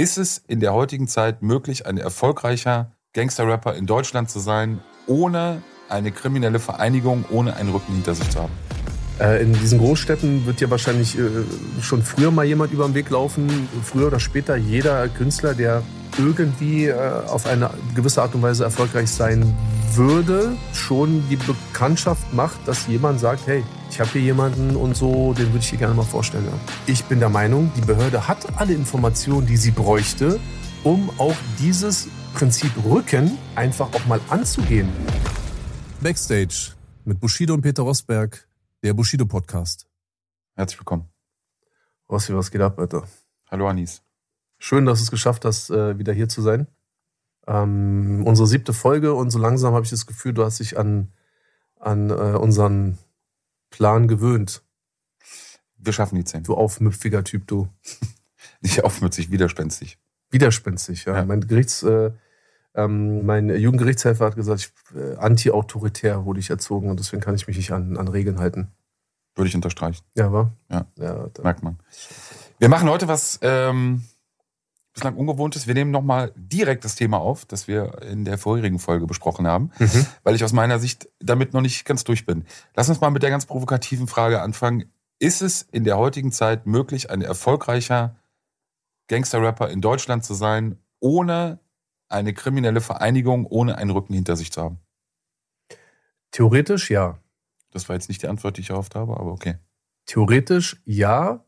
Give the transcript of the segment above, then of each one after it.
Ist es in der heutigen Zeit möglich, ein erfolgreicher Gangster-Rapper in Deutschland zu sein, ohne eine kriminelle Vereinigung, ohne einen Rücken hinter sich zu haben? Äh, in diesen Großstädten wird ja wahrscheinlich äh, schon früher mal jemand über den Weg laufen. Früher oder später jeder Künstler, der irgendwie äh, auf eine gewisse Art und Weise erfolgreich sein würde, schon die Bekanntschaft macht, dass jemand sagt, hey, ich habe hier jemanden und so, den würde ich dir gerne mal vorstellen. Ich bin der Meinung, die Behörde hat alle Informationen, die sie bräuchte, um auch dieses Prinzip Rücken einfach auch mal anzugehen. Backstage mit Bushido und Peter Rosberg, der Bushido Podcast. Herzlich willkommen. Rossi, was geht ab, Alter? Hallo Anis. Schön, dass du es geschafft hast, äh, wieder hier zu sein. Ähm, unsere siebte Folge und so langsam habe ich das Gefühl, du hast dich an, an äh, unseren Plan gewöhnt. Wir schaffen die zehn. Du aufmüpfiger Typ, du. Nicht aufmüpfig, widerspenstig. Widerspenstig, ja. ja. Mein Gerichts, äh, ähm, mein Jugendgerichtshelfer hat gesagt, ich, äh, anti-autoritär wurde ich erzogen und deswegen kann ich mich nicht an, an Regeln halten. Würde ich unterstreichen. Ja, war? Ja. ja Merkt man. Wir machen heute was ähm, bislang Ungewohntes. Wir nehmen nochmal direkt das Thema auf, das wir in der vorherigen Folge besprochen haben, mhm. weil ich aus meiner Sicht damit noch nicht ganz durch bin. Lass uns mal mit der ganz provokativen Frage anfangen. Ist es in der heutigen Zeit möglich, ein erfolgreicher Gangster-Rapper in Deutschland zu sein, ohne eine kriminelle Vereinigung, ohne einen Rücken hinter sich zu haben? Theoretisch ja. Das war jetzt nicht die Antwort, die ich erhofft habe, aber okay. Theoretisch ja,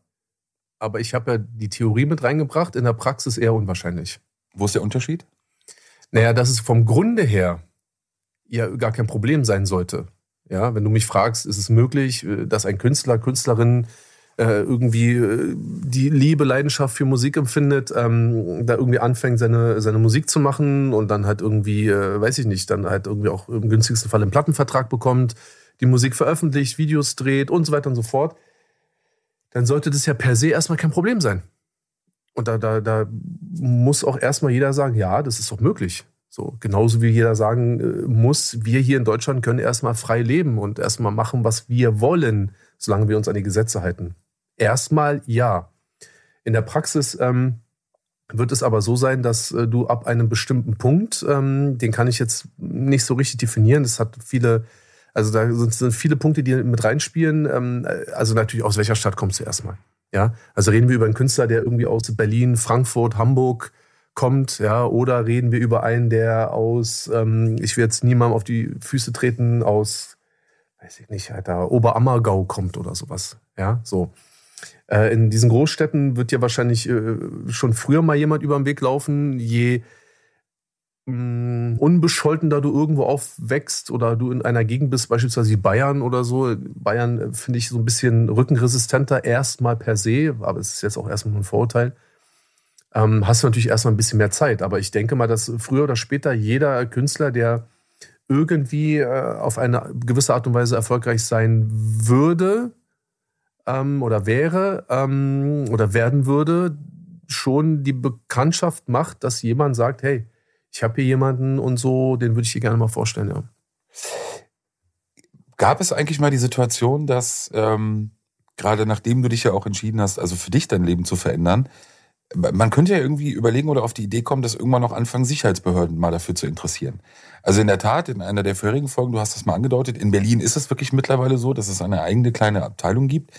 aber ich habe ja die Theorie mit reingebracht, in der Praxis eher unwahrscheinlich. Wo ist der Unterschied? Naja, dass es vom Grunde her ja gar kein Problem sein sollte. Ja, wenn du mich fragst, ist es möglich, äh, dass ein Künstler, Künstlerin äh, irgendwie äh, die Liebe, Leidenschaft für Musik empfindet, ähm, da irgendwie anfängt, seine, seine Musik zu machen und dann halt irgendwie, äh, weiß ich nicht, dann halt irgendwie auch im günstigsten Fall einen Plattenvertrag bekommt, die Musik veröffentlicht, Videos dreht und so weiter und so fort dann sollte das ja per se erstmal kein Problem sein. Und da, da, da muss auch erstmal jeder sagen, ja, das ist doch möglich. So, genauso wie jeder sagen äh, muss, wir hier in Deutschland können erstmal frei leben und erstmal machen, was wir wollen, solange wir uns an die Gesetze halten. Erstmal ja. In der Praxis ähm, wird es aber so sein, dass äh, du ab einem bestimmten Punkt, ähm, den kann ich jetzt nicht so richtig definieren, das hat viele also da sind, viele Punkte, die mit reinspielen. Ähm, also natürlich, aus welcher Stadt kommst du erstmal? Ja, also reden wir über einen Künstler, der irgendwie aus Berlin, Frankfurt, Hamburg kommt, ja, oder reden wir über einen, der aus, ähm, ich will jetzt niemandem auf die Füße treten, aus, weiß ich nicht, Alter, Oberammergau kommt oder sowas, ja, so. Äh, in diesen Großstädten wird ja wahrscheinlich äh, schon früher mal jemand über den Weg laufen, je mh, unbescholtener du irgendwo aufwächst oder du in einer Gegend bist, beispielsweise Bayern oder so. Bayern äh, finde ich so ein bisschen rückenresistenter erstmal per se, aber es ist jetzt auch erstmal ein Vorurteil. Ähm, hast du natürlich erstmal ein bisschen mehr Zeit. Aber ich denke mal, dass früher oder später jeder Künstler, der irgendwie äh, auf eine gewisse Art und Weise erfolgreich sein würde ähm, oder wäre ähm, oder werden würde, schon die Bekanntschaft macht, dass jemand sagt, hey, ich habe hier jemanden und so, den würde ich dir gerne mal vorstellen, ja. Gab es eigentlich mal die Situation, dass ähm, gerade nachdem du dich ja auch entschieden hast, also für dich dein Leben zu verändern, man könnte ja irgendwie überlegen oder auf die Idee kommen, dass irgendwann noch anfangen, Sicherheitsbehörden mal dafür zu interessieren. Also in der Tat, in einer der vorherigen Folgen, du hast das mal angedeutet, in Berlin ist es wirklich mittlerweile so, dass es eine eigene kleine Abteilung gibt,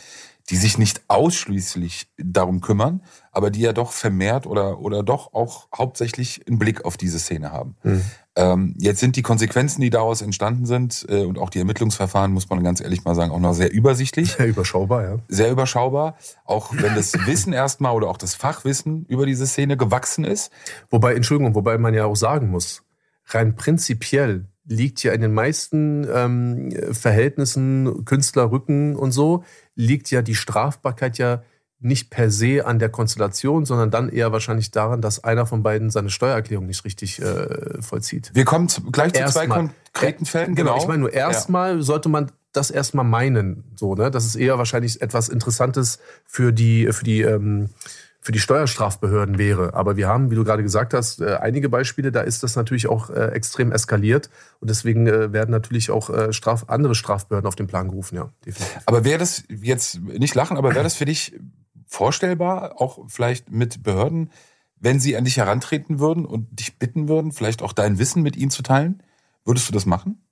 die sich nicht ausschließlich darum kümmern, aber die ja doch vermehrt oder, oder doch auch hauptsächlich einen Blick auf diese Szene haben. Mhm. Ähm, jetzt sind die Konsequenzen, die daraus entstanden sind äh, und auch die Ermittlungsverfahren, muss man ganz ehrlich mal sagen, auch noch sehr übersichtlich. Sehr überschaubar, ja. Sehr überschaubar. Auch wenn das Wissen erstmal oder auch das Fachwissen über diese Szene gewachsen ist. Wobei, Entschuldigung, wobei man ja auch sagen muss, rein prinzipiell liegt ja in den meisten ähm, Verhältnissen, Künstlerrücken und so, liegt ja die Strafbarkeit ja nicht per se an der Konstellation, sondern dann eher wahrscheinlich daran, dass einer von beiden seine Steuererklärung nicht richtig äh, vollzieht. Wir kommen zu, gleich zu Erstmal. zwei konkreten Fällen. Genau, genau. ich meine nur erstmal ja. sollte man das erstmal meinen, so ne, das ist eher wahrscheinlich etwas Interessantes für die für die ähm, für die Steuerstrafbehörden wäre. Aber wir haben, wie du gerade gesagt hast, äh, einige Beispiele, da ist das natürlich auch äh, extrem eskaliert. Und deswegen äh, werden natürlich auch Straf andere Strafbehörden auf den Plan gerufen, ja. Definitiv. Aber wäre das jetzt nicht lachen, aber wäre das für dich vorstellbar, auch vielleicht mit Behörden, wenn sie an dich herantreten würden und dich bitten würden, vielleicht auch dein Wissen mit ihnen zu teilen? Würdest du das machen?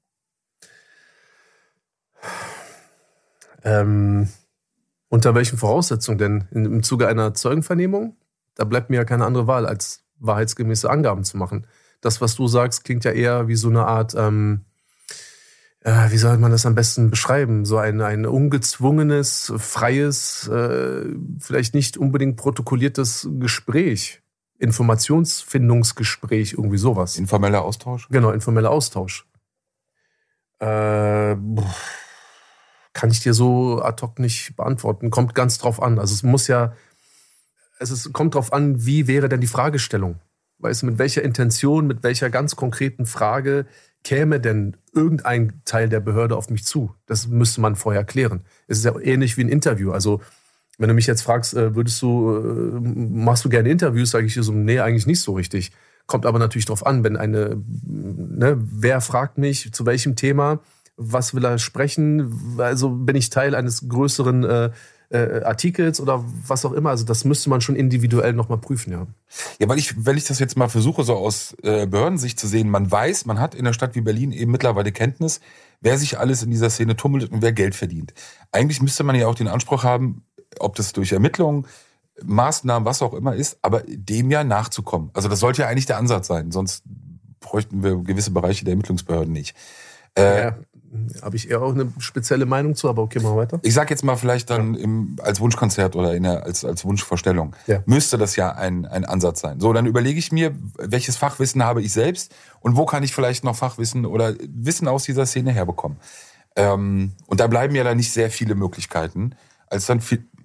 Ähm, unter welchen Voraussetzungen denn? Im Zuge einer Zeugenvernehmung? Da bleibt mir ja keine andere Wahl, als wahrheitsgemäße Angaben zu machen. Das, was du sagst, klingt ja eher wie so eine Art, ähm, äh, wie soll man das am besten beschreiben? So ein, ein ungezwungenes, freies, äh, vielleicht nicht unbedingt protokolliertes Gespräch. Informationsfindungsgespräch, irgendwie sowas. Informeller Austausch? Genau, informeller Austausch. Äh, kann ich dir so ad hoc nicht beantworten. Kommt ganz drauf an. Also es muss ja, es ist, kommt drauf an, wie wäre denn die Fragestellung? Weißt du, mit welcher Intention, mit welcher ganz konkreten Frage käme denn irgendein Teil der Behörde auf mich zu? Das müsste man vorher klären. Es ist ja ähnlich wie ein Interview. Also wenn du mich jetzt fragst, äh, würdest du, äh, machst du gerne Interviews, sage ich dir so, nee, eigentlich nicht so richtig. Kommt aber natürlich drauf an, wenn eine, ne, wer fragt mich, zu welchem Thema, was will er sprechen, also bin ich Teil eines größeren äh, äh, Artikels oder was auch immer. Also das müsste man schon individuell nochmal prüfen, ja. Ja, weil ich, wenn ich das jetzt mal versuche, so aus äh, Behördensicht zu sehen, man weiß, man hat in einer Stadt wie Berlin eben mittlerweile Kenntnis, wer sich alles in dieser Szene tummelt und wer Geld verdient. Eigentlich müsste man ja auch den Anspruch haben, ob das durch Ermittlungen, Maßnahmen, was auch immer ist, aber dem ja nachzukommen. Also das sollte ja eigentlich der Ansatz sein, sonst bräuchten wir gewisse Bereiche der Ermittlungsbehörden nicht. Äh, ja, habe ich eher auch eine spezielle Meinung zu, aber okay, machen wir weiter. Ich sag jetzt mal vielleicht dann im, als Wunschkonzert oder in der, als, als Wunschvorstellung. Ja. Müsste das ja ein, ein Ansatz sein. So, dann überlege ich mir, welches Fachwissen habe ich selbst und wo kann ich vielleicht noch Fachwissen oder Wissen aus dieser Szene herbekommen. Ähm, und da bleiben ja dann nicht sehr viele Möglichkeiten, als dann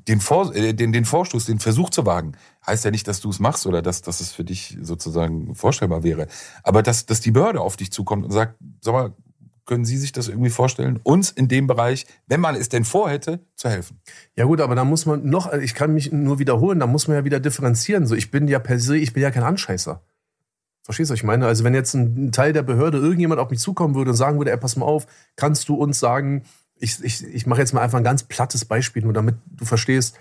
den, Vor, äh, den, den Vorstoß, den Versuch zu wagen, heißt ja nicht, dass du es machst oder dass, dass es für dich sozusagen vorstellbar wäre. Aber dass, dass die Behörde auf dich zukommt und sagt, sag mal, können Sie sich das irgendwie vorstellen, uns in dem Bereich, wenn man es denn vorhätte, zu helfen? Ja gut, aber da muss man noch, ich kann mich nur wiederholen, da muss man ja wieder differenzieren. So, ich bin ja per se, ich bin ja kein Anscheißer. Verstehst du, was ich meine? Also wenn jetzt ein Teil der Behörde irgendjemand auf mich zukommen würde und sagen würde, ey, pass mal auf, kannst du uns sagen, ich, ich, ich mache jetzt mal einfach ein ganz plattes Beispiel, nur damit du verstehst,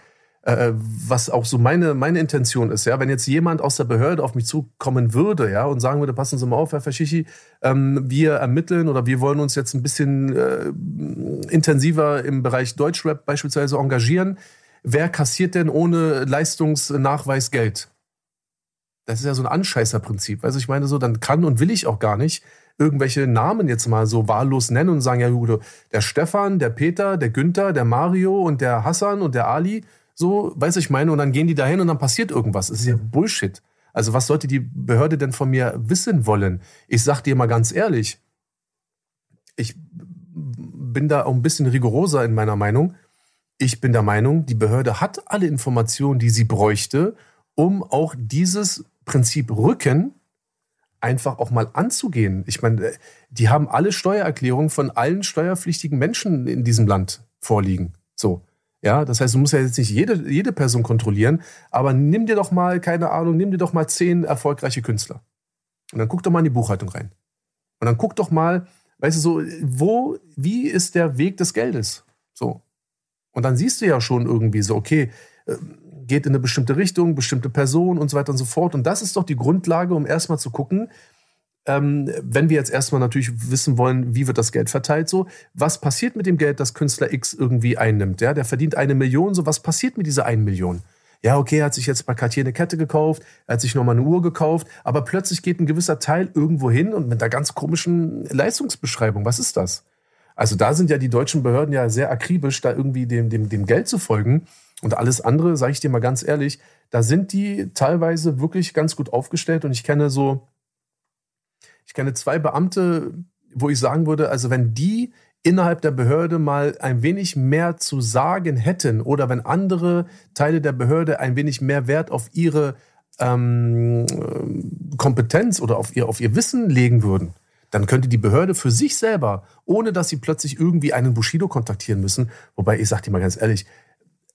äh, was auch so meine, meine Intention ist. Ja, wenn jetzt jemand aus der Behörde auf mich zukommen würde, ja, und sagen würde, passen Sie mal auf, Herr Faschichi, ähm, wir ermitteln oder wir wollen uns jetzt ein bisschen äh, intensiver im Bereich Deutschrap beispielsweise engagieren. Wer kassiert denn ohne Leistungsnachweis Geld? Das ist ja so ein Anscheißerprinzip. Also ich meine so, dann kann und will ich auch gar nicht irgendwelche Namen jetzt mal so wahllos nennen und sagen, ja, der Stefan, der Peter, der Günther, der Mario und der Hassan und der Ali, so, weiß ich meine, und dann gehen die dahin und dann passiert irgendwas. Das ist ja Bullshit. Also was sollte die Behörde denn von mir wissen wollen? Ich sag dir mal ganz ehrlich, ich bin da auch ein bisschen rigoroser in meiner Meinung. Ich bin der Meinung, die Behörde hat alle Informationen, die sie bräuchte, um auch dieses Prinzip Rücken einfach auch mal anzugehen. Ich meine, die haben alle Steuererklärungen von allen steuerpflichtigen Menschen in diesem Land vorliegen. So. Ja, das heißt, du musst ja jetzt nicht jede, jede Person kontrollieren, aber nimm dir doch mal, keine Ahnung, nimm dir doch mal zehn erfolgreiche Künstler. Und dann guck doch mal in die Buchhaltung rein. Und dann guck doch mal, weißt du, so, wo, wie ist der Weg des Geldes? So. Und dann siehst du ja schon irgendwie so, okay, ähm, geht in eine bestimmte Richtung, bestimmte Person und so weiter und so fort. Und das ist doch die Grundlage, um erstmal zu gucken, ähm, wenn wir jetzt erstmal natürlich wissen wollen, wie wird das Geld verteilt, so, was passiert mit dem Geld, das Künstler X irgendwie einnimmt? Ja, der verdient eine Million, so, was passiert mit dieser einen Million? Ja, okay, er hat sich jetzt bei Cartier eine Kette gekauft, er hat sich nochmal eine Uhr gekauft, aber plötzlich geht ein gewisser Teil irgendwo hin und mit einer ganz komischen Leistungsbeschreibung. Was ist das? Also da sind ja die deutschen Behörden ja sehr akribisch, da irgendwie dem, dem, dem Geld zu folgen. Und alles andere, sage ich dir mal ganz ehrlich, da sind die teilweise wirklich ganz gut aufgestellt. Und ich kenne so, ich kenne zwei Beamte, wo ich sagen würde, also wenn die innerhalb der Behörde mal ein wenig mehr zu sagen hätten oder wenn andere Teile der Behörde ein wenig mehr Wert auf ihre ähm, Kompetenz oder auf ihr, auf ihr Wissen legen würden, dann könnte die Behörde für sich selber, ohne dass sie plötzlich irgendwie einen Bushido kontaktieren müssen, wobei ich sage dir mal ganz ehrlich,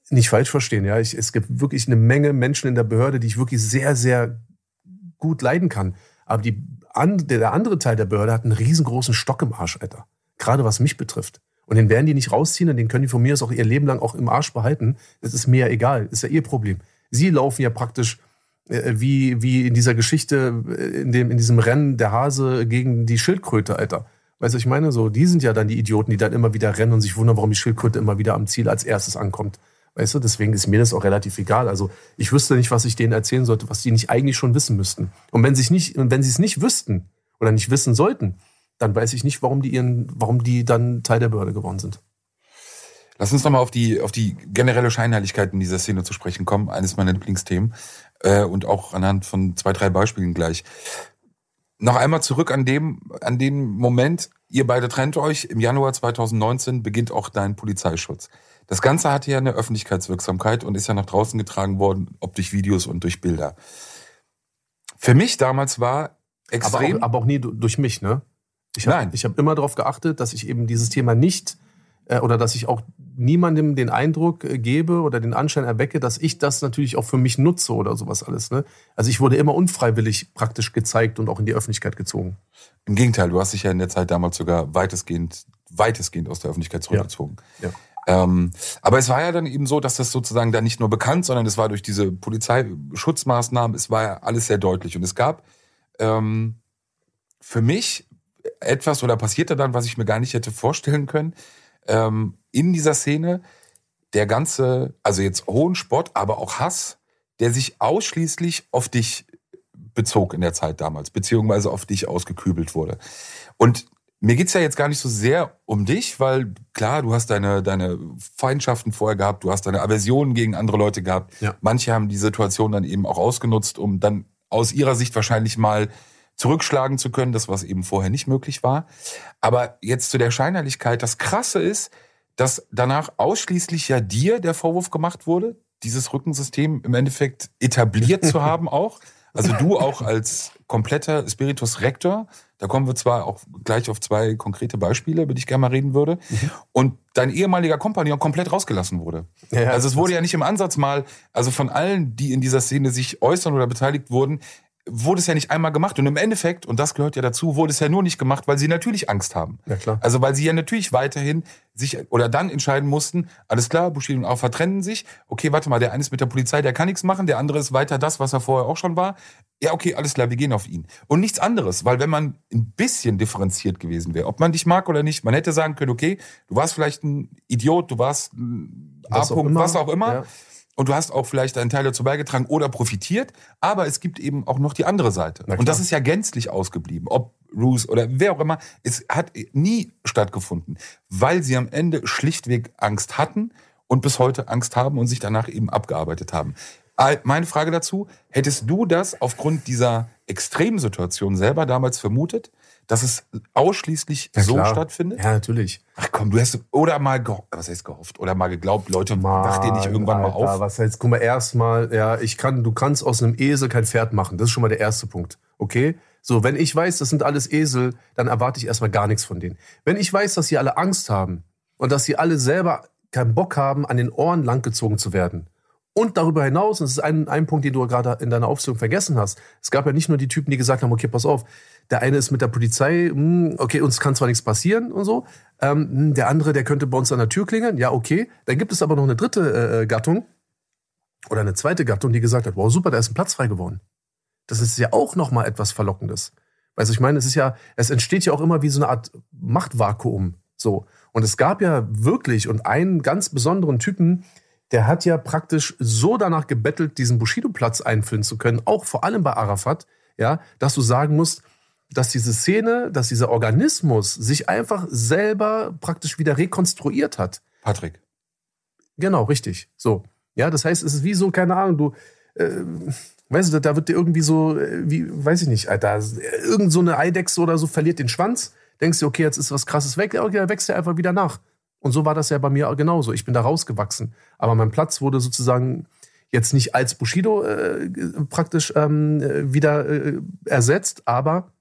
nicht falsch verstehen, ja, ich, es gibt wirklich eine Menge Menschen in der Behörde, die ich wirklich sehr, sehr gut leiden kann. Aber die, an, der andere Teil der Behörde hat einen riesengroßen Stock im Arsch, Alter. Gerade was mich betrifft. Und den werden die nicht rausziehen und den können die von mir aus auch ihr Leben lang auch im Arsch behalten. Das ist mir ja egal. Das ist ja ihr Problem. Sie laufen ja praktisch Äh, wie, wie in dieser Geschichte, äh, in, dem, in diesem Rennen der Hase gegen die Schildkröte, Alter. Weißt du, ich meine, so, die sind ja dann die Idioten, die dann immer wieder rennen und sich wundern, warum die Schildkröte immer wieder am Ziel als erstes ankommt. Weißt du, deswegen ist mir das auch relativ egal. Also ich wüsste nicht, was ich denen erzählen sollte, was die nicht eigentlich schon wissen müssten. Und wenn sie nicht, wenn sie es nicht wüssten oder nicht wissen sollten, dann weiß ich nicht, warum die ihren, warum die dann Teil der Behörde geworden sind. Lass uns nochmal auf die, auf die generelle Scheinheiligkeit in dieser Szene zu sprechen kommen. Eines meiner Lieblingsthemen. Äh, und auch anhand von zwei, drei Beispielen gleich. Noch einmal zurück an dem, an den Moment, ihr beide trennt euch. Im Januar 2019 beginnt auch dein Polizeischutz. Das Ganze hatte ja eine Öffentlichkeitswirksamkeit und ist ja nach draußen getragen worden, ob durch Videos und durch Bilder. Für mich damals war extrem. Aber auch, aber auch nie durch mich, ne? Ich hab, Nein. Ich habe immer darauf geachtet, dass ich eben dieses Thema nicht äh, oder dass ich auch niemandem den Eindruck äh, gebe oder den Anschein erwecke, dass ich das natürlich auch für mich nutze oder sowas alles. Ne? Also ich wurde immer unfreiwillig praktisch gezeigt und auch in die Öffentlichkeit gezogen. Im Gegenteil, du hast dich ja in der Zeit damals sogar weitestgehend, weitestgehend aus der Öffentlichkeit zurückgezogen. Ja. ja. Ähm, aber es war ja dann eben so, dass das sozusagen da nicht nur bekannt, sondern es war durch diese Polizeischutzmaßnahmen, es war ja alles sehr deutlich. Und es gab ähm, für mich etwas oder passierte dann, was ich mir gar nicht hätte vorstellen können ähm, in dieser Szene der ganze, also jetzt hohen Spott, aber auch Hass, der sich ausschließlich auf dich bezog in der Zeit damals, beziehungsweise auf dich ausgekübelt wurde. Und mir geht's ja jetzt gar nicht so sehr um dich, weil klar, du hast deine, deine Feindschaften vorher gehabt, du hast deine Aversionen gegen andere Leute gehabt. Ja. Manche haben die Situation dann eben auch ausgenutzt, um dann aus ihrer Sicht wahrscheinlich mal zurückschlagen zu können, das was eben vorher nicht möglich war. Aber jetzt zu der Scheinheiligkeit, das Krasse ist, dass danach ausschließlich ja dir der Vorwurf gemacht wurde, dieses Rückensystem im Endeffekt etabliert zu haben auch. Also du auch als kompletter Spiritus Rector, da kommen wir zwar auch gleich auf zwei konkrete Beispiele, über die ich gerne mal reden würde, mhm. und dein ehemaliger Kompagnon komplett rausgelassen wurde. Ja, also es wurde ja nicht im Ansatz mal, also von allen, die in dieser Szene sich äußern oder beteiligt wurden, wurde es ja nicht einmal gemacht. Und im Endeffekt, und das gehört ja dazu, wurde es ja nur nicht gemacht, weil sie natürlich Angst haben. Ja, klar. Also weil sie ja natürlich weiterhin sich oder dann entscheiden mussten, alles klar, Bushido und Alpha trennen sich. Okay, warte mal, der eine ist mit der Polizei, der kann nichts machen, der andere ist weiter das, was er vorher auch schon war. Ja, okay, alles klar, wir gehen auf ihn. Und nichts anderes, weil wenn man ein bisschen differenziert gewesen wäre, ob man dich mag oder nicht, man hätte sagen können, okay, du warst vielleicht ein Idiot, du warst ein A-Punkt, was auch immer. Ja und du hast auch vielleicht einen Teil dazu beigetragen oder profitiert, aber es gibt eben auch noch die andere Seite. Und das ist ja gänzlich ausgeblieben. Ob Ruse oder wer auch immer, es hat nie stattgefunden, weil sie am Ende schlichtweg Angst hatten und bis heute Angst haben und sich danach eben abgearbeitet haben. Meine Frage dazu, hättest du das aufgrund dieser Extremsituation selber damals vermutet? Dass es ausschließlich ja, so klar. stattfindet? Ja, natürlich. Ach komm, du hast oder mal gehofft, was heißt gehofft oder mal geglaubt, Leute, mal, wacht ihr nicht irgendwann Alter, mal auf? Was heißt, guck mal, erstmal, ja, ich kann, du kannst aus einem Esel kein Pferd machen. Das ist schon mal der erste Punkt. Okay? So, wenn ich weiß, das sind alles Esel, dann erwarte ich erstmal gar nichts von denen. Wenn ich weiß, dass sie alle Angst haben und dass sie alle selber keinen Bock haben, an den Ohren langgezogen zu werden, und darüber hinaus, und das ist ein, ein Punkt, den du gerade in deiner Aufzählung vergessen hast, es gab ja nicht nur die Typen, die gesagt haben, okay, pass auf, der eine ist mit der Polizei, hm, okay, uns kann zwar nichts passieren und so, ähm, hm, der andere, der könnte bei uns an der Tür klingeln, ja, okay. Dann gibt es aber noch eine dritte äh, äh, Gattung oder eine zweite Gattung, die gesagt hat, wow, super, da ist ein Platz frei geworden. Das ist ja auch nochmal etwas Verlockendes. Weißt du, ich meine, es ist ja, es entsteht ja auch immer wie so eine Art Machtvakuum, so. Und es gab ja wirklich und einen ganz besonderen Typen, der hat ja praktisch so danach gebettelt, diesen Bushido-Platz einfüllen zu können, auch vor allem bei Arafat, ja, dass du sagen musst, dass diese Szene, dass dieser Organismus sich einfach selber praktisch wieder rekonstruiert hat. Patrick. Genau, richtig. So. Ja, das heißt, es ist wie so, keine Ahnung, du, äh, weißt du, da wird dir irgendwie so, äh, wie, weiß ich nicht, Alter, irgend so eine Eidechse oder so verliert den Schwanz, denkst du, okay, jetzt ist was krasses weg, okay, dann wächst er einfach wieder nach. Und so war das ja bei mir genauso. Ich bin da rausgewachsen. Aber mein Platz wurde sozusagen jetzt nicht als Bushido äh, praktisch ähm, äh, wieder äh, ersetzt, aber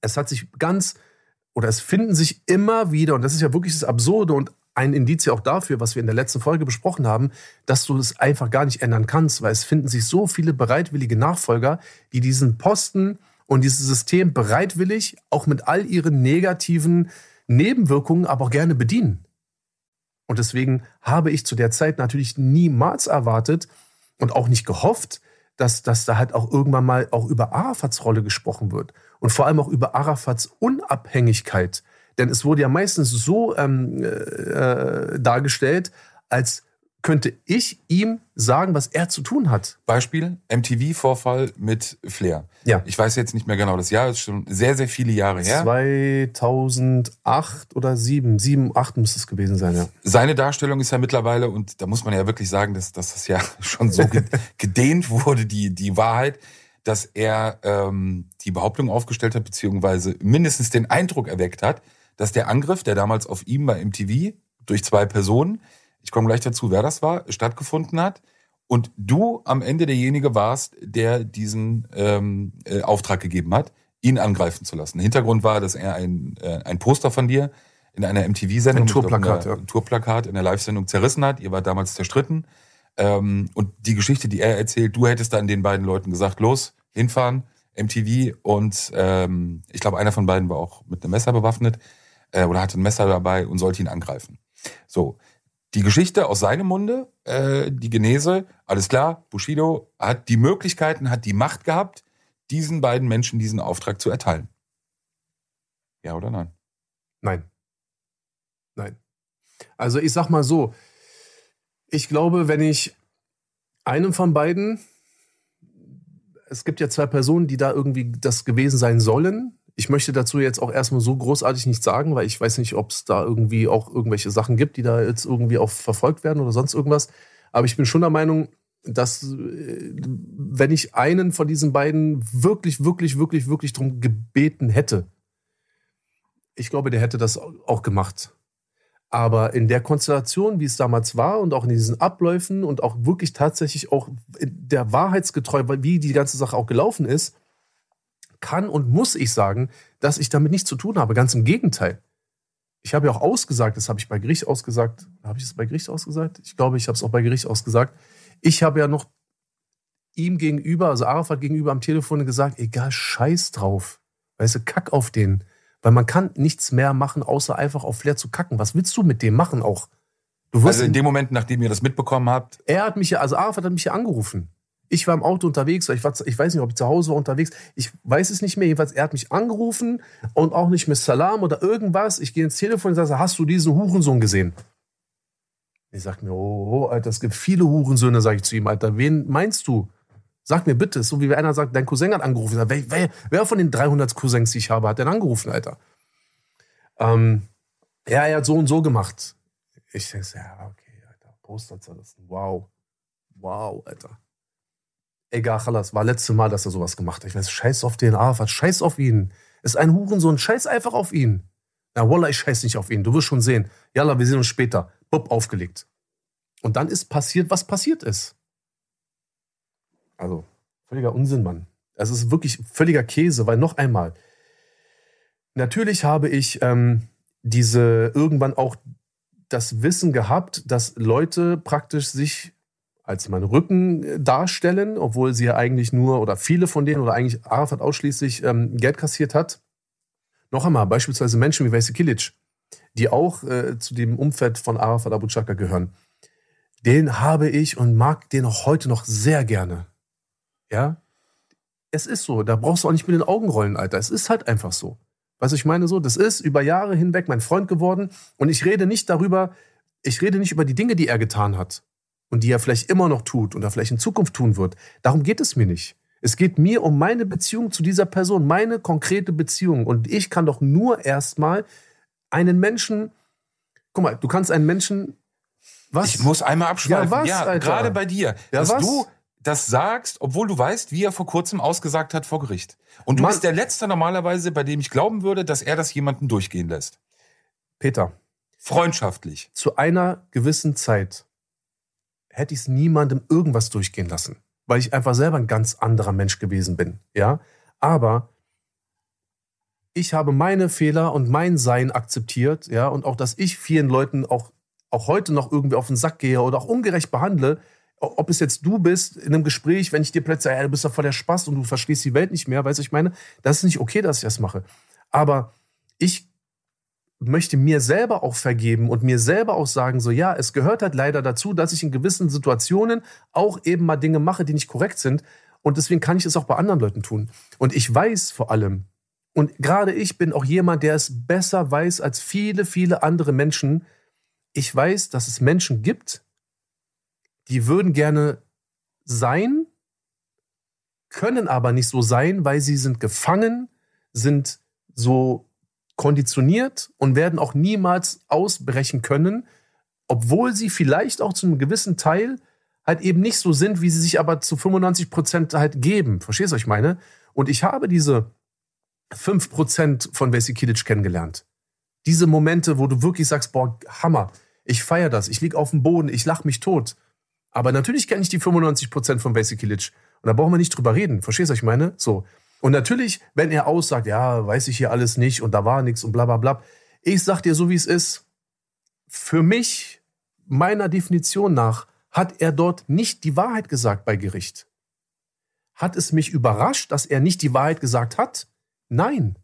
es hat sich ganz, oder es finden sich immer wieder, und das ist ja wirklich das Absurde und ein Indiz ja auch dafür, was wir in der letzten Folge besprochen haben, dass du es einfach gar nicht ändern kannst, weil es finden sich so viele bereitwillige Nachfolger, die diesen Posten und dieses System bereitwillig, auch mit all ihren negativen Nebenwirkungen, aber auch gerne bedienen. Und deswegen habe ich zu der Zeit natürlich niemals erwartet und auch nicht gehofft, dass, dass da halt auch irgendwann mal auch über Arafats Rolle gesprochen wird und vor allem auch über Arafats Unabhängigkeit. Denn es wurde ja meistens so ähm, äh, dargestellt, als könnte ich ihm sagen, was er zu tun hat. Beispiel, MTV-Vorfall mit Flair. Ja. Ich weiß jetzt nicht mehr genau das Jahr, ist schon sehr, sehr viele Jahre her. 2008 oder 7, 7, 8 müsste es gewesen sein, ja. Seine Darstellung ist ja mittlerweile, und da muss man ja wirklich sagen, dass, dass das ja schon so ge- gedehnt wurde, die, die Wahrheit, dass er ähm, die Behauptung aufgestellt hat, beziehungsweise mindestens den Eindruck erweckt hat, dass der Angriff, der damals auf ihm bei MTV durch zwei Personen, ich komme gleich dazu, wer das war, stattgefunden hat. Und du am Ende derjenige warst, der diesen ähm, äh, Auftrag gegeben hat, ihn angreifen zu lassen. Hintergrund war, dass er ein, äh, ein Poster von dir in einer MTV-Sendung, Ein Tourplakat, ja. Tourplakat in der Live-Sendung zerrissen hat. Ihr wart damals zerstritten. Ähm, und die Geschichte, die er erzählt, du hättest dann den beiden Leuten gesagt, los, hinfahren, MTV. Und ähm, ich glaube, einer von beiden war auch mit einem Messer bewaffnet äh, oder hatte ein Messer dabei und sollte ihn angreifen. So, die Geschichte aus seinem Munde, äh, die Genese, alles klar, Bushido hat die Möglichkeiten, hat die Macht gehabt, diesen beiden Menschen diesen Auftrag zu erteilen. Ja oder nein? Nein. Nein. Also ich sag mal so, ich glaube, wenn ich einem von beiden, es gibt ja zwei Personen, die da irgendwie das gewesen sein sollen. Ich möchte dazu jetzt auch erstmal so großartig nichts sagen, weil ich weiß nicht, ob es da irgendwie auch irgendwelche Sachen gibt, die da jetzt irgendwie auch verfolgt werden oder sonst irgendwas. Aber ich bin schon der Meinung, dass äh, wenn ich einen von diesen beiden wirklich, wirklich, wirklich, wirklich darum gebeten hätte, ich glaube, der hätte das auch gemacht. Aber in der Konstellation, wie es damals war und auch in diesen Abläufen und auch wirklich tatsächlich auch der wahrheitsgetreu, wie die ganze Sache auch gelaufen ist, kann und muss ich sagen, dass ich damit nichts zu tun habe. Ganz im Gegenteil. Ich habe ja auch ausgesagt, das habe ich bei Gericht ausgesagt. Habe ich es bei Gericht ausgesagt? Ich glaube, ich habe es auch bei Gericht ausgesagt. Ich habe ja noch ihm gegenüber, also Arafat gegenüber am Telefon gesagt, egal, scheiß drauf. Weißt du, kack auf den. Weil man kann nichts mehr machen, außer einfach auf Flair zu kacken. Was willst du mit dem machen auch? Du wirst Also in dem Moment, nachdem ihr das mitbekommen habt, er hat mich ja, also Arafat hat mich ja angerufen. Ich war im Auto unterwegs, ich, war, ich weiß nicht, ob ich zu Hause war unterwegs. Ich weiß es nicht mehr. Jedenfalls, er hat mich angerufen und auch nicht mit Salam oder irgendwas. Ich gehe ins Telefon und sage, hast du diesen Hurensohn gesehen? Ich sag mir, oh, oh, Alter, es gibt viele Hurensöhne, sage ich zu ihm, Alter. Wen meinst du? Sag mir bitte, so wie einer sagt, dein Cousin hat angerufen. Sag, wer, wer, wer von den 300 Cousins, die ich habe, hat denn angerufen, Alter? Ähm, ja, er hat so und so gemacht. Ich denke, ja, okay, Alter, Poster zerrissen. Wow. Wow, Alter. Egal, Chalas, war letzte Mal, dass er sowas gemacht hat. Ich weiß, scheiß auf den Arafat, scheiß auf ihn. Ist ein Hurensohn, scheiß einfach auf ihn. Na, Wallah, ich scheiß nicht auf ihn. Du wirst schon sehen. Yalla, wir sehen uns später. Bupp, aufgelegt. Und dann ist passiert, was passiert ist. Also, völliger Unsinn, Mann. Es ist wirklich völliger Käse, weil noch einmal, natürlich habe ich ähm, diese irgendwann auch das Wissen gehabt, dass Leute praktisch sich als mein Rücken äh, darstellen, obwohl sie ja eigentlich nur oder viele von denen oder eigentlich Arafat ausschließlich ähm, Geld kassiert hat. Noch einmal, beispielsweise Menschen wie Weise Kilic, die auch äh, zu dem Umfeld von Arafat Abu Chaka gehören. Den habe ich und mag den auch heute noch sehr gerne. Ja? Es ist so, da brauchst du auch nicht mit den Augen rollen, Alter. Es ist halt einfach so. Weißt du, ich meine so, das ist über Jahre hinweg mein Freund geworden und ich rede nicht darüber, ich rede nicht über die Dinge, die er getan hat und die er vielleicht immer noch tut oder vielleicht in Zukunft tun wird. Darum geht es mir nicht. Es geht mir um meine Beziehung zu dieser Person, meine konkrete Beziehung. Und ich kann doch nur erstmal einen Menschen, guck mal, du kannst einen Menschen, was? ich muss einmal abschweifen. Ja, was, ja gerade bei dir, Ja, dass was? du das sagst, obwohl du weißt, wie er vor kurzem ausgesagt hat vor Gericht. Und du Mann. bist der Letzte normalerweise, bei dem ich glauben würde, dass er das jemanden durchgehen lässt. Peter, Freundschaftlich. zu einer gewissen Zeit hätte ich es niemandem irgendwas durchgehen lassen, weil ich einfach selber ein ganz anderer Mensch gewesen bin, ja. Aber ich habe meine Fehler und mein Sein akzeptiert, ja, und auch, dass ich vielen Leuten auch, auch heute noch irgendwie auf den Sack gehe oder auch ungerecht behandle, ob es jetzt du bist in einem Gespräch, wenn ich dir plötzlich ja, du bist doch voll der Spaß und du verstehst die Welt nicht mehr, weißt du, ich meine, das ist nicht okay, dass ich das mache. Aber ich möchte mir selber auch vergeben und mir selber auch sagen, so ja, es gehört halt leider dazu, dass ich in gewissen Situationen auch eben mal Dinge mache, die nicht korrekt sind. Und deswegen kann ich es auch bei anderen Leuten tun. Und ich weiß vor allem, und gerade ich bin auch jemand, der es besser weiß als viele, viele andere Menschen. Ich weiß, dass es Menschen gibt, die würden gerne sein, können aber nicht so sein, weil sie sind gefangen, sind so konditioniert und werden auch niemals ausbrechen können, obwohl sie vielleicht auch zu einem gewissen Teil halt eben nicht so sind, wie sie sich aber zu 95 Prozent halt geben. Verstehst du, was ich meine? Und ich habe diese 5 Prozent von Vesi Kilic kennengelernt. Diese Momente, wo du wirklich sagst, boah, Hammer, ich feiere das, ich lieg auf dem Boden, ich lach mich tot. Aber natürlich kenne ich die 95 Prozent von Vesi Kilic. Und da brauchen wir nicht drüber reden. Verstehst du, was ich meine? So. Und natürlich, wenn er aussagt, ja, weiß ich hier alles nicht und da war nichts und bla bla bla. Ich sag dir so, wie es ist. Für mich, meiner Definition nach, hat er dort nicht die Wahrheit gesagt bei Gericht. Hat es mich überrascht, dass er nicht die Wahrheit gesagt hat? Nein.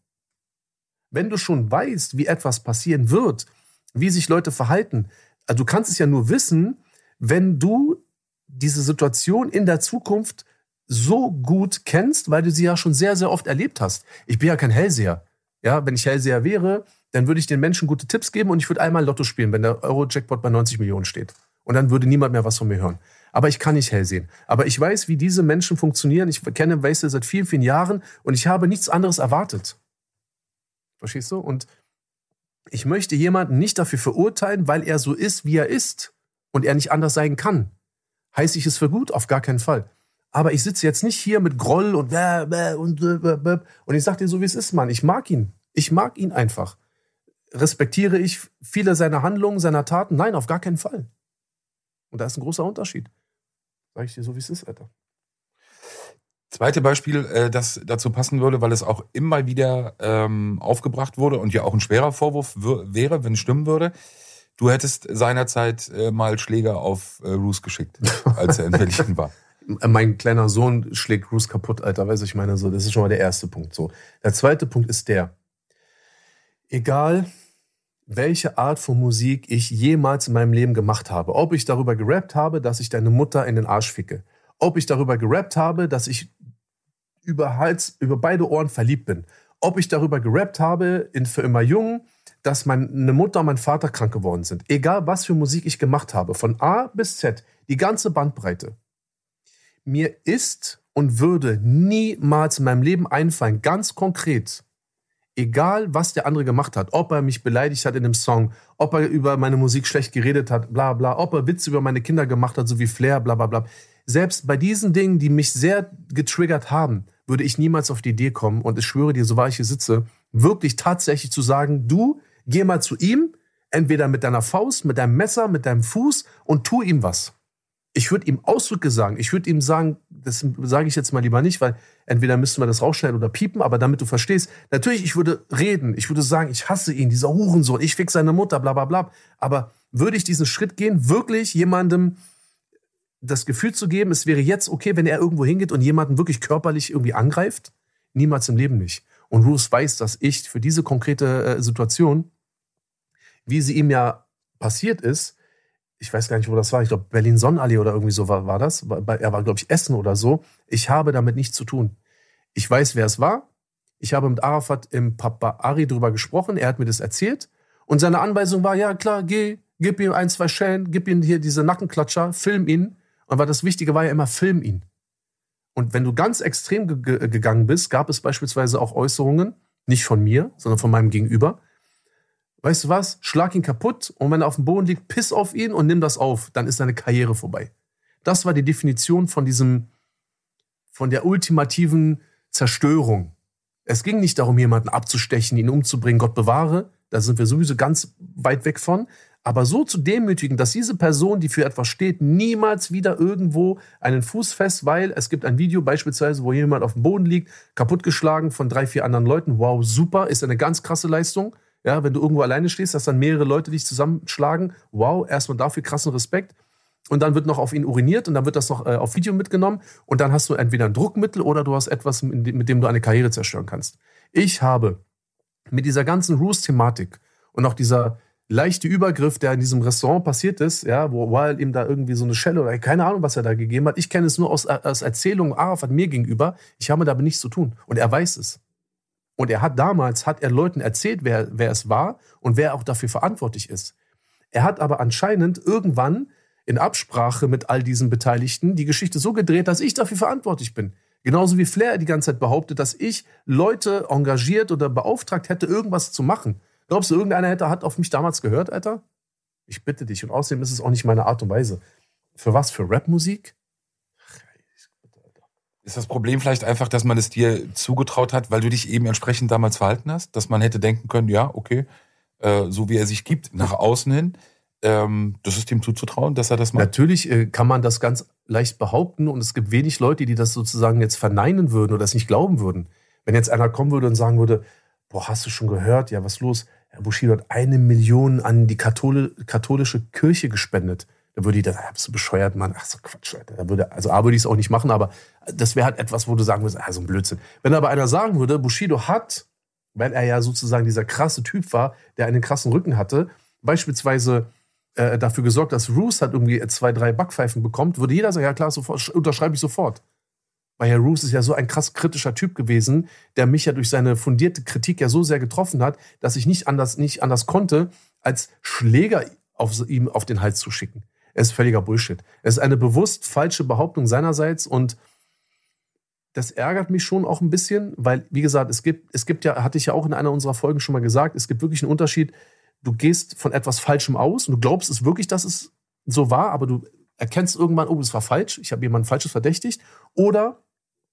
Wenn du schon weißt, wie etwas passieren wird, wie sich Leute verhalten, also du kannst es ja nur wissen, wenn du diese Situation in der Zukunft so gut kennst, weil du sie ja schon sehr, sehr oft erlebt hast. Ich bin ja kein Hellseher. Ja, wenn ich Hellseher wäre, dann würde ich den Menschen gute Tipps geben und ich würde einmal Lotto spielen, wenn der Euro-Jackpot bei 90 Millionen steht. Und dann würde niemand mehr was von mir hören. Aber ich kann nicht hell sehen. Aber ich weiß, wie diese Menschen funktionieren. Ich kenne Weisel seit vielen, vielen Jahren und ich habe nichts anderes erwartet. Verstehst du? Und ich möchte jemanden nicht dafür verurteilen, weil er so ist, wie er ist und er nicht anders sein kann. Heiße ich es für gut? Auf gar keinen Fall. Aber ich sitze jetzt nicht hier mit Groll und und und ich sag dir so, wie es ist, Mann. Ich mag ihn. Ich mag ihn einfach. Respektiere ich viele seiner Handlungen, seiner Taten? Nein, auf gar keinen Fall. Und da ist ein großer Unterschied. Sag ich dir so, wie es ist, Alter. Zweite Beispiel, äh, das dazu passen würde, weil es auch immer wieder ähm, aufgebracht wurde und ja auch ein schwerer Vorwurf wäre, wenn es stimmen würde. Du hättest seinerzeit äh, mal Schläger auf äh, Roos geschickt, als er in Berlin war. Mein kleiner Sohn schlägt Roos kaputt, Alter, weiß ich meine, so, das ist schon mal der erste Punkt. So. Der zweite Punkt ist der, egal welche Art von Musik ich jemals in meinem Leben gemacht habe. Ob ich darüber gerappt habe, dass ich deine Mutter in den Arsch ficke. Ob ich darüber gerappt habe, dass ich über Hals, über beide Ohren verliebt bin. Ob ich darüber gerappt habe, in Für immer jung, dass meine Mutter und mein Vater krank geworden sind. Egal, was für Musik ich gemacht habe, von A bis Z, die ganze Bandbreite. Mir ist und würde niemals in meinem Leben einfallen, ganz konkret, egal was der andere gemacht hat, ob er mich beleidigt hat in dem Song, ob er über meine Musik schlecht geredet hat, bla bla, ob er Witze über meine Kinder gemacht hat, so wie Flair, bla bla bla. Selbst bei diesen Dingen, die mich sehr getriggert haben, würde ich niemals auf die Idee kommen, und ich schwöre dir, so wahr ich hier sitze, wirklich tatsächlich zu sagen, du geh mal zu ihm, entweder mit deiner Faust, mit deinem Messer, mit deinem Fuß und tu ihm was ich würde ihm Ausdrücke sagen. Ich würde ihm sagen, das sage ich jetzt mal lieber nicht, weil entweder müssten wir das rausschneiden oder piepen, aber damit du verstehst, natürlich, ich würde reden, ich würde sagen, ich hasse ihn, dieser Hurensohn, ich fix seine Mutter, bla bla bla. Aber würde ich diesen Schritt gehen, wirklich jemandem das Gefühl zu geben, es wäre jetzt okay, wenn er irgendwo hingeht und jemanden wirklich körperlich irgendwie angreift? Niemals im Leben nicht. Und Bruce weiß, dass ich für diese konkrete äh, Situation, wie sie ihm ja passiert ist, ich weiß gar nicht, wo das war. Ich glaube, Berlin-Sonnenallee oder irgendwie so war, war das. Er war, glaube ich, Essen oder so. Ich habe damit nichts zu tun. Ich weiß, wer es war. Ich habe mit Arafat im Papa Ari drüber gesprochen. Er hat mir das erzählt. Und seine Anweisung war, ja klar, geh, gib ihm ein, zwei Schellen, gib ihm hier diese Nackenklatscher, film ihn. Und das Wichtige war ja immer, film ihn. Und wenn du ganz extrem ge gegangen bist, gab es beispielsweise auch Äußerungen, nicht von mir, sondern von meinem Gegenüber, weißt du was, schlag ihn kaputt und wenn er auf dem Boden liegt, piss auf ihn und nimm das auf, dann ist deine Karriere vorbei. Das war die Definition von diesem, von der ultimativen Zerstörung. Es ging nicht darum, jemanden abzustechen, ihn umzubringen, Gott bewahre, da sind wir sowieso ganz weit weg von, aber so zu demütigen, dass diese Person, die für etwas steht, niemals wieder irgendwo einen Fuß fest, weil es gibt ein Video beispielsweise, wo jemand auf dem Boden liegt, kaputtgeschlagen von drei, vier anderen Leuten. Wow, super, ist eine ganz krasse Leistung. Ja, wenn du irgendwo alleine stehst, dass dann mehrere Leute dich zusammenschlagen. Wow, erstmal dafür krassen Respekt. Und dann wird noch auf ihn uriniert und dann wird das noch äh, auf Video mitgenommen. Und dann hast du entweder ein Druckmittel oder du hast etwas, mit dem du eine Karriere zerstören kannst. Ich habe mit dieser ganzen Roos-Thematik und auch dieser leichte Übergriff, der in diesem Restaurant passiert ist, ja, wo Wild ihm da irgendwie so eine Schelle oder keine Ahnung, was er da gegeben hat. Ich kenne es nur aus, aus Erzählungen Arafat mir gegenüber. Ich habe damit nichts zu tun. Und er weiß es. Und er hat damals, hat er Leuten erzählt, wer, wer es war und wer auch dafür verantwortlich ist. Er hat aber anscheinend irgendwann in Absprache mit all diesen Beteiligten die Geschichte so gedreht, dass ich dafür verantwortlich bin. Genauso wie Flair die ganze Zeit behauptet, dass ich Leute engagiert oder beauftragt hätte, irgendwas zu machen. Glaubst du, irgendeiner hätte, hat auf mich damals gehört, Alter? Ich bitte dich. Und außerdem ist es auch nicht meine Art und Weise. Für was? Für Rapmusik? Ist das Problem vielleicht einfach, dass man es dir zugetraut hat, weil du dich eben entsprechend damals verhalten hast? Dass man hätte denken können, ja, okay, äh, so wie er sich gibt, nach außen hin, ähm, das ist ihm zuzutrauen, dass er das macht? Natürlich äh, kann man das ganz leicht behaupten und es gibt wenig Leute, die das sozusagen jetzt verneinen würden oder das nicht glauben würden. Wenn jetzt einer kommen würde und sagen würde, boah, hast du schon gehört? Ja, was los? Herr Bushido hat eine Million an die Kathol katholische Kirche gespendet. Da würde ich dann, bist du bescheuert, Mann? Ach so, Quatsch, Alter. Da würde, also A würde ich es auch nicht machen, aber das wäre halt etwas, wo du sagen würdest, ah, so ein Blödsinn. Wenn aber einer sagen würde, Bushido hat, weil er ja sozusagen dieser krasse Typ war, der einen krassen Rücken hatte, beispielsweise äh, dafür gesorgt, dass Roos halt irgendwie zwei, drei Backpfeifen bekommt, würde jeder sagen, ja klar, sofort, unterschreibe ich sofort. Weil Herr Roos ist ja so ein krass kritischer Typ gewesen, der mich ja durch seine fundierte Kritik ja so sehr getroffen hat, dass ich nicht anders, nicht anders konnte, als Schläger auf ihm auf den Hals zu schicken. Es ist völliger Bullshit. Es ist eine bewusst falsche Behauptung seinerseits und das ärgert mich schon auch ein bisschen, weil, wie gesagt, es gibt, es gibt ja, hatte ich ja auch in einer unserer Folgen schon mal gesagt, es gibt wirklich einen Unterschied. Du gehst von etwas Falschem aus und du glaubst es wirklich, dass es so war, aber du erkennst irgendwann, oh, das war falsch, ich habe jemanden Falsches verdächtigt. Oder,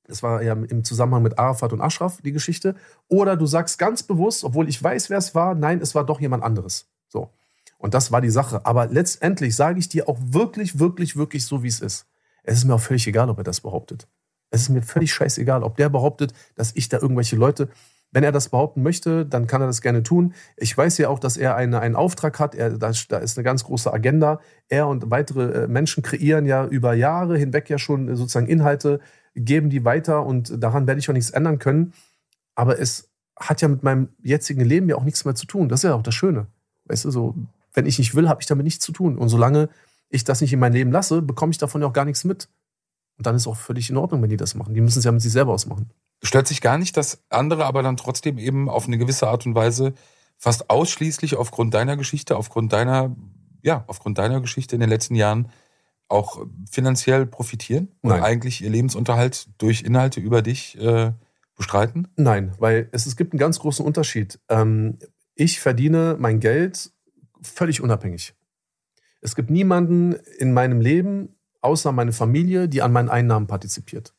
das war ja im Zusammenhang mit Arafat und Ashraf die Geschichte, oder du sagst ganz bewusst, obwohl ich weiß, wer es war, nein, es war doch jemand anderes. So. Und das war die Sache. Aber letztendlich sage ich dir auch wirklich, wirklich, wirklich so, wie es ist. Es ist mir auch völlig egal, ob er das behauptet. Es ist mir völlig scheißegal, ob der behauptet, dass ich da irgendwelche Leute. Wenn er das behaupten möchte, dann kann er das gerne tun. Ich weiß ja auch, dass er eine, einen Auftrag hat. Er, da, da ist eine ganz große Agenda. Er und weitere äh, Menschen kreieren ja über Jahre hinweg ja schon sozusagen Inhalte, geben die weiter und daran werde ich auch nichts ändern können. Aber es hat ja mit meinem jetzigen Leben ja auch nichts mehr zu tun. Das ist ja auch das Schöne. Weißt du, so, wenn ich nicht will, habe ich damit nichts zu tun. Und solange ich das nicht in mein Leben lasse, bekomme ich davon ja auch gar nichts mit. Und dann ist auch völlig in Ordnung, wenn die das machen. Die müssen es ja mit sich selber ausmachen. Stört sich gar nicht, dass andere aber dann trotzdem eben auf eine gewisse Art und Weise fast ausschließlich aufgrund deiner Geschichte, aufgrund deiner, ja, aufgrund deiner Geschichte in den letzten Jahren auch finanziell profitieren und Nein. eigentlich ihr Lebensunterhalt durch Inhalte über dich äh, bestreiten? Nein, weil es, es gibt einen ganz großen Unterschied. Ähm, ich verdiene mein Geld völlig unabhängig. Es gibt niemanden in meinem Leben, außer meine Familie, die an meinen Einnahmen partizipiert.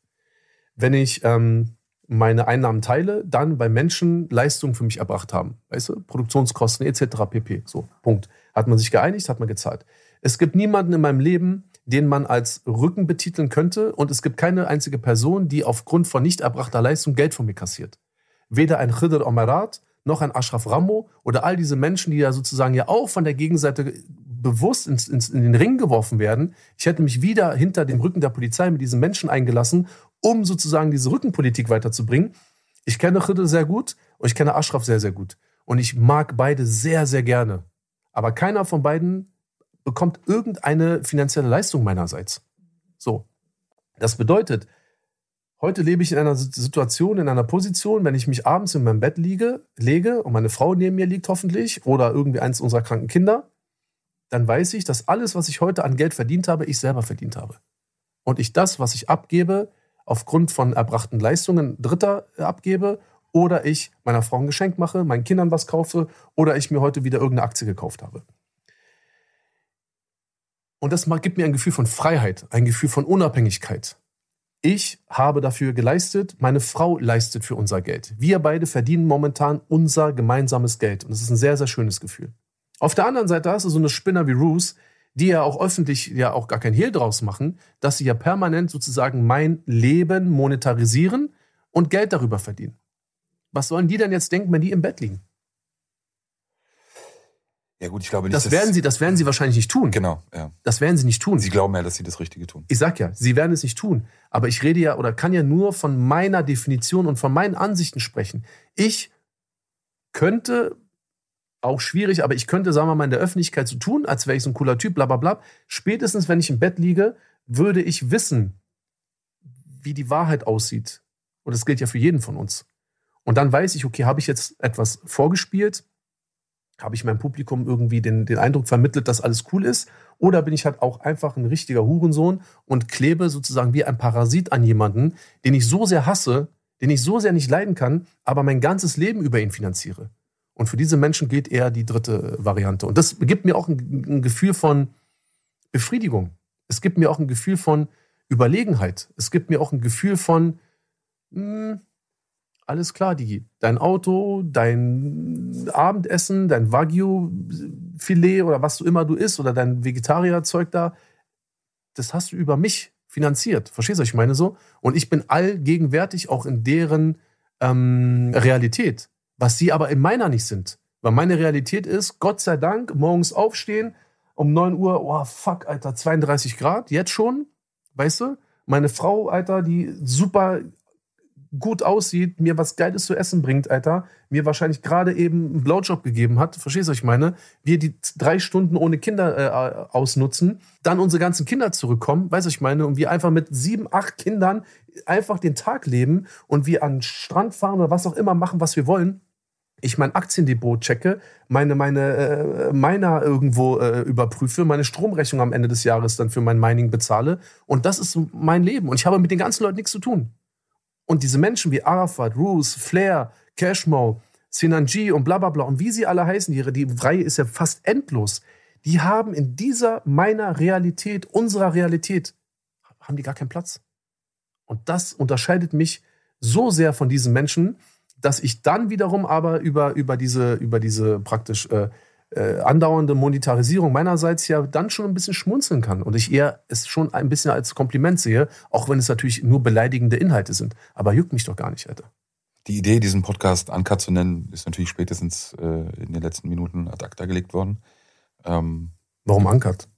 Wenn ich ähm, meine Einnahmen teile, dann bei Menschen Leistungen für mich erbracht haben. Weißt du? Produktionskosten etc. pp. So, Punkt. Hat man sich geeinigt, hat man gezahlt. Es gibt niemanden in meinem Leben, den man als Rücken betiteln könnte und es gibt keine einzige Person, die aufgrund von nicht erbrachter Leistung Geld von mir kassiert. Weder ein Khidr Omerat, noch ein Ashraf Rammo oder all diese Menschen, die ja sozusagen ja auch von der Gegenseite bewusst ins, ins, in den Ring geworfen werden. Ich hätte mich wieder hinter dem Rücken der Polizei mit diesen Menschen eingelassen, um sozusagen diese Rückenpolitik weiterzubringen. Ich kenne Khidr sehr gut und ich kenne Ashraf sehr, sehr gut. Und ich mag beide sehr, sehr gerne. Aber keiner von beiden bekommt irgendeine finanzielle Leistung meinerseits. So. Das bedeutet, heute lebe ich in einer Situation, in einer Position, wenn ich mich abends in meinem Bett liege, lege und meine Frau neben mir liegt hoffentlich oder irgendwie eins unserer kranken Kinder, dann weiß ich, dass alles, was ich heute an Geld verdient habe, ich selber verdient habe. Und ich das, was ich abgebe, aufgrund von erbrachten Leistungen Dritter abgebe oder ich meiner Frau ein Geschenk mache, meinen Kindern was kaufe oder ich mir heute wieder irgendeine Aktie gekauft habe. Und das gibt mir ein Gefühl von Freiheit, ein Gefühl von Unabhängigkeit. Ich habe dafür geleistet, meine Frau leistet für unser Geld. Wir beide verdienen momentan unser gemeinsames Geld. Und das ist ein sehr, sehr schönes Gefühl. Auf der anderen Seite hast du so eine Spinner wie Roos, die ja auch öffentlich ja auch gar kein Hehl draus machen, dass sie ja permanent sozusagen mein Leben monetarisieren und Geld darüber verdienen. Was sollen die denn jetzt denken, wenn die im Bett liegen? Ja gut, ich glaube nicht. Das werden sie, das werden sie wahrscheinlich nicht tun. Genau, ja. Das werden sie nicht tun. Sie glauben ja, dass sie das Richtige tun. Ich sag ja, sie werden es nicht tun. Aber ich rede ja oder kann ja nur von meiner Definition und von meinen Ansichten sprechen. Ich könnte auch schwierig, aber ich könnte, sagen wir mal, in der Öffentlichkeit so tun, als wäre ich so ein cooler Typ, bla bla bla. Spätestens, wenn ich im Bett liege, würde ich wissen, wie die Wahrheit aussieht. Und das gilt ja für jeden von uns. Und dann weiß ich, okay, habe ich jetzt etwas vorgespielt? Habe ich meinem Publikum irgendwie den, den Eindruck vermittelt, dass alles cool ist? Oder bin ich halt auch einfach ein richtiger Hurensohn und klebe sozusagen wie ein Parasit an jemanden, den ich so sehr hasse, den ich so sehr nicht leiden kann, aber mein ganzes Leben über ihn finanziere? Und für diese Menschen gilt eher die dritte Variante. Und das gibt mir auch ein, ein Gefühl von Befriedigung. Es gibt mir auch ein Gefühl von Überlegenheit. Es gibt mir auch ein Gefühl von, mh, hm, alles klar, Digi. Dein Auto, dein Abendessen, dein Wagyu-Filet oder was du immer du isst oder dein Vegetarierzeug da, das hast du über mich finanziert. Verstehst du, was ich meine so? Und ich bin allgegenwärtig auch in deren ähm, Realität was sie aber in meiner nicht sind. Weil meine Realität ist, Gott sei Dank, morgens aufstehen, um 9 Uhr, oh fuck, Alter, 32 Grad, jetzt schon, weißt du? Meine Frau, Alter, die super gut aussieht, mir was Geiles zu essen bringt, Alter, mir wahrscheinlich gerade eben einen Blowjob gegeben hat, verstehst du, was ich meine? Wir die drei Stunden ohne Kinder äh, ausnutzen, dann unsere ganzen Kinder zurückkommen, weißt du, was ich meine? Und wir einfach mit sieben, acht Kindern einfach den Tag leben und wir an den Strand fahren oder was auch immer machen, was wir wollen ich mein Aktiendepot checke, meine, meine äh, Miner irgendwo äh, überprüfe, meine Stromrechnung am Ende des Jahres dann für mein Mining bezahle. Und das ist mein Leben. Und ich habe mit den ganzen Leuten nichts zu tun. Und diese Menschen wie Arafat, Roos, Flair, Cashmo, Sinanji und bla bla bla und wie sie alle heißen, die, die Reihe ist ja fast endlos, die haben in dieser meiner Realität, unserer Realität, haben die gar keinen Platz. Und das unterscheidet mich so sehr von diesen Menschen, dass ich dann wiederum aber über, über, diese, über diese praktisch äh, äh, andauernde Monetarisierung meinerseits ja dann schon ein bisschen schmunzeln kann und ich eher es schon ein bisschen als Kompliment sehe, auch wenn es natürlich nur beleidigende Inhalte sind. Aber juckt mich doch gar nicht, Alter. Die Idee, diesen Podcast Uncut zu nennen, ist natürlich spätestens äh, in den letzten Minuten ad acta gelegt worden. Ähm, Warum Uncut?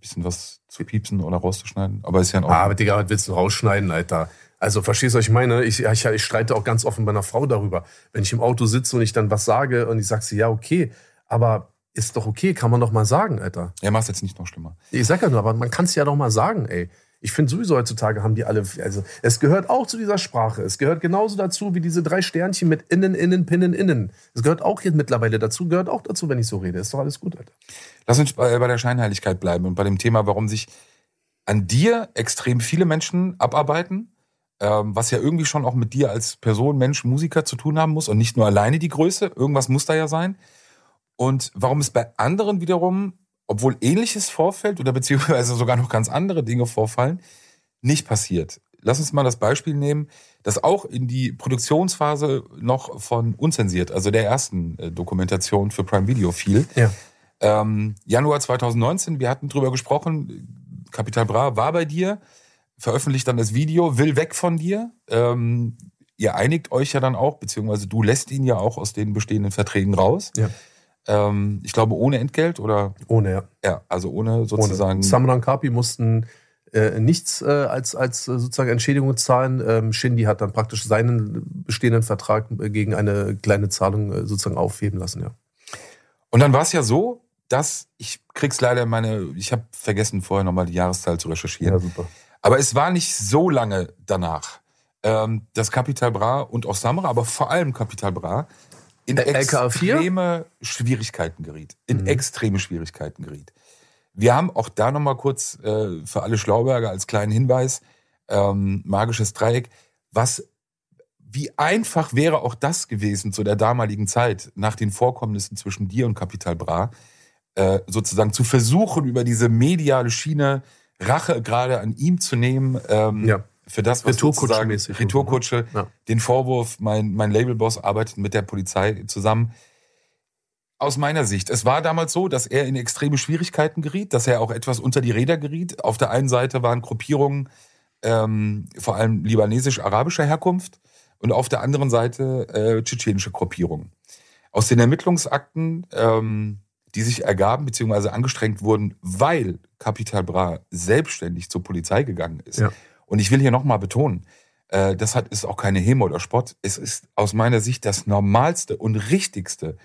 Bisschen was zu piepsen oder rauszuschneiden. Aber ist ja ein Ah, aber Digga, was willst du rausschneiden, Alter? Also verstehst du, was ich meine? Ich, ich, ich streite auch ganz offen bei einer Frau darüber. Wenn ich im Auto sitze und ich dann was sage und ich sage sie, ja, okay, aber ist doch okay, kann man doch mal sagen, Alter. Ja, mach's jetzt nicht noch schlimmer. Ich sag ja nur, aber man kann es ja doch mal sagen, ey. Ich finde sowieso heutzutage haben die alle, also es gehört auch zu dieser Sprache. Es gehört genauso dazu wie diese drei Sternchen mit innen, innen, pinnen, innen. Es gehört auch jetzt mittlerweile dazu, gehört auch dazu, wenn ich so rede. Ist doch alles gut, Alter. Lass uns bei, bei der Scheinheiligkeit bleiben und bei dem Thema, warum sich an dir extrem viele Menschen abarbeiten ähm, was ja irgendwie schon auch mit dir als Person, Mensch, Musiker zu tun haben muss und nicht nur alleine die Größe. Irgendwas muss da ja sein. Und warum es bei anderen wiederum, obwohl ähnliches vorfällt oder beziehungsweise sogar noch ganz andere Dinge vorfallen, nicht passiert. Lass uns mal das Beispiel nehmen, das auch in die Produktionsphase noch von unzensiert, also der ersten äh, Dokumentation für Prime Video fiel. Ja. Ähm, Januar 2019, wir hatten drüber gesprochen, Capital Bra war bei dir veröffentlicht dann das Video, will weg von dir. Ähm, ihr einigt euch ja dann auch, beziehungsweise du lässt ihn ja auch aus den bestehenden Verträgen raus. Ja. Ähm, ich glaube, ohne Entgelt oder? Ohne, ja. Ja, also ohne sozusagen. Ohne. Samran Kapi mussten äh, nichts äh, als, als äh, sozusagen Entschädigung zahlen. Ähm, Shindy hat dann praktisch seinen bestehenden Vertrag äh, gegen eine kleine Zahlung äh, sozusagen aufheben lassen, ja. Und dann war es ja so, dass ich krieg's leider meine, ich habe vergessen vorher nochmal die Jahreszahl zu recherchieren. Ja, super. Aber es war nicht so lange danach, ähm, dass Capital Bra und auch Samra, aber vor allem Capital Bra, in extreme Schwierigkeiten geriet. In mhm. extreme Schwierigkeiten geriet. Wir haben auch da nochmal kurz äh, für alle Schlauberger als kleinen Hinweis, ähm, magisches Dreieck, was wie einfach wäre auch das gewesen zu der damaligen Zeit, nach den Vorkommnissen zwischen dir und Capital Bra, äh, sozusagen zu versuchen, über diese mediale Schiene Rache gerade an ihm zu nehmen. Ähm, ja. Für das, was sozusagen Retourkutsche, ja. den Vorwurf, mein, mein Labelboss arbeitet mit der Polizei zusammen. Aus meiner Sicht, es war damals so, dass er in extreme Schwierigkeiten geriet, dass er auch etwas unter die Räder geriet. Auf der einen Seite waren Gruppierungen ähm, vor allem libanesisch-arabischer Herkunft und auf der anderen Seite äh, tschetschenische Gruppierungen. Aus den Ermittlungsakten ähm, die sich ergaben bzw. angestrengt wurden, weil Capital Bra selbstständig zur Polizei gegangen ist. Ja. Und ich will hier nochmal betonen, äh, das hat, ist auch keine Hemo oder Spott. Es ist aus meiner Sicht das Normalste und Richtigste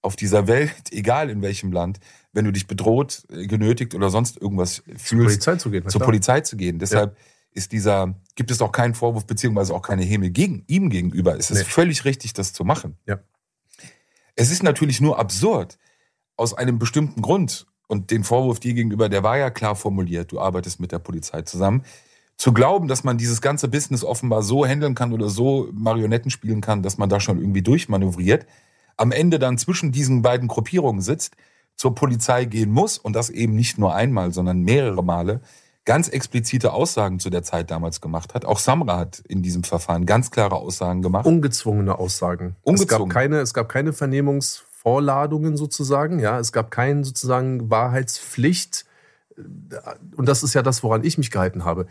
auf dieser Welt, egal in welchem Land, wenn du dich bedroht, äh, genötigt oder sonst irgendwas fühlst, Zur Polizei zu gehen. zur klar. Polizei zu gehen. Deshalb ist dieser, gibt es auch keinen Vorwurf beziehungsweise auch keine Häme gegen ihm gegenüber. Es ist Nee. völlig richtig, das zu machen. Ja. Es ist natürlich nur absurd aus einem bestimmten Grund und den Vorwurf dir gegenüber, der war ja klar formuliert. Du arbeitest mit der Polizei zusammen. Zu glauben, dass man dieses ganze Business offenbar so handeln kann oder so Marionetten spielen kann, dass man da schon irgendwie durchmanövriert, am Ende dann zwischen diesen beiden Gruppierungen sitzt, zur Polizei gehen muss und das eben nicht nur einmal, sondern mehrere Male, ganz explizite Aussagen zu der Zeit damals gemacht hat. Auch Samra hat in diesem Verfahren ganz klare Aussagen gemacht. Ungezwungene Aussagen. Es Ungezwungen. gab keine, es gab keine Vernehmungsvorladungen sozusagen, ja. Es gab keine sozusagen Wahrheitspflicht. Und das ist ja das, woran ich mich gehalten habe.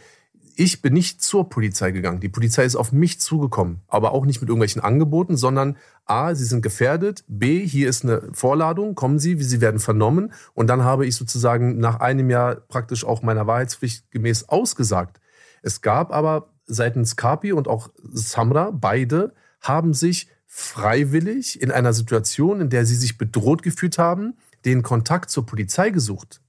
Ich bin nicht zur Polizei gegangen. Die Polizei ist auf mich zugekommen. Aber auch nicht mit irgendwelchen Angeboten, sondern A, sie sind gefährdet. B, hier ist eine Vorladung. Kommen Sie, wie Sie werden vernommen. Und dann habe ich sozusagen nach einem Jahr praktisch auch meiner Wahrheitspflicht gemäß ausgesagt. Es gab aber seitens Kapi und auch Samra, beide haben sich freiwillig in einer Situation, in der sie sich bedroht gefühlt haben, den Kontakt zur Polizei gesucht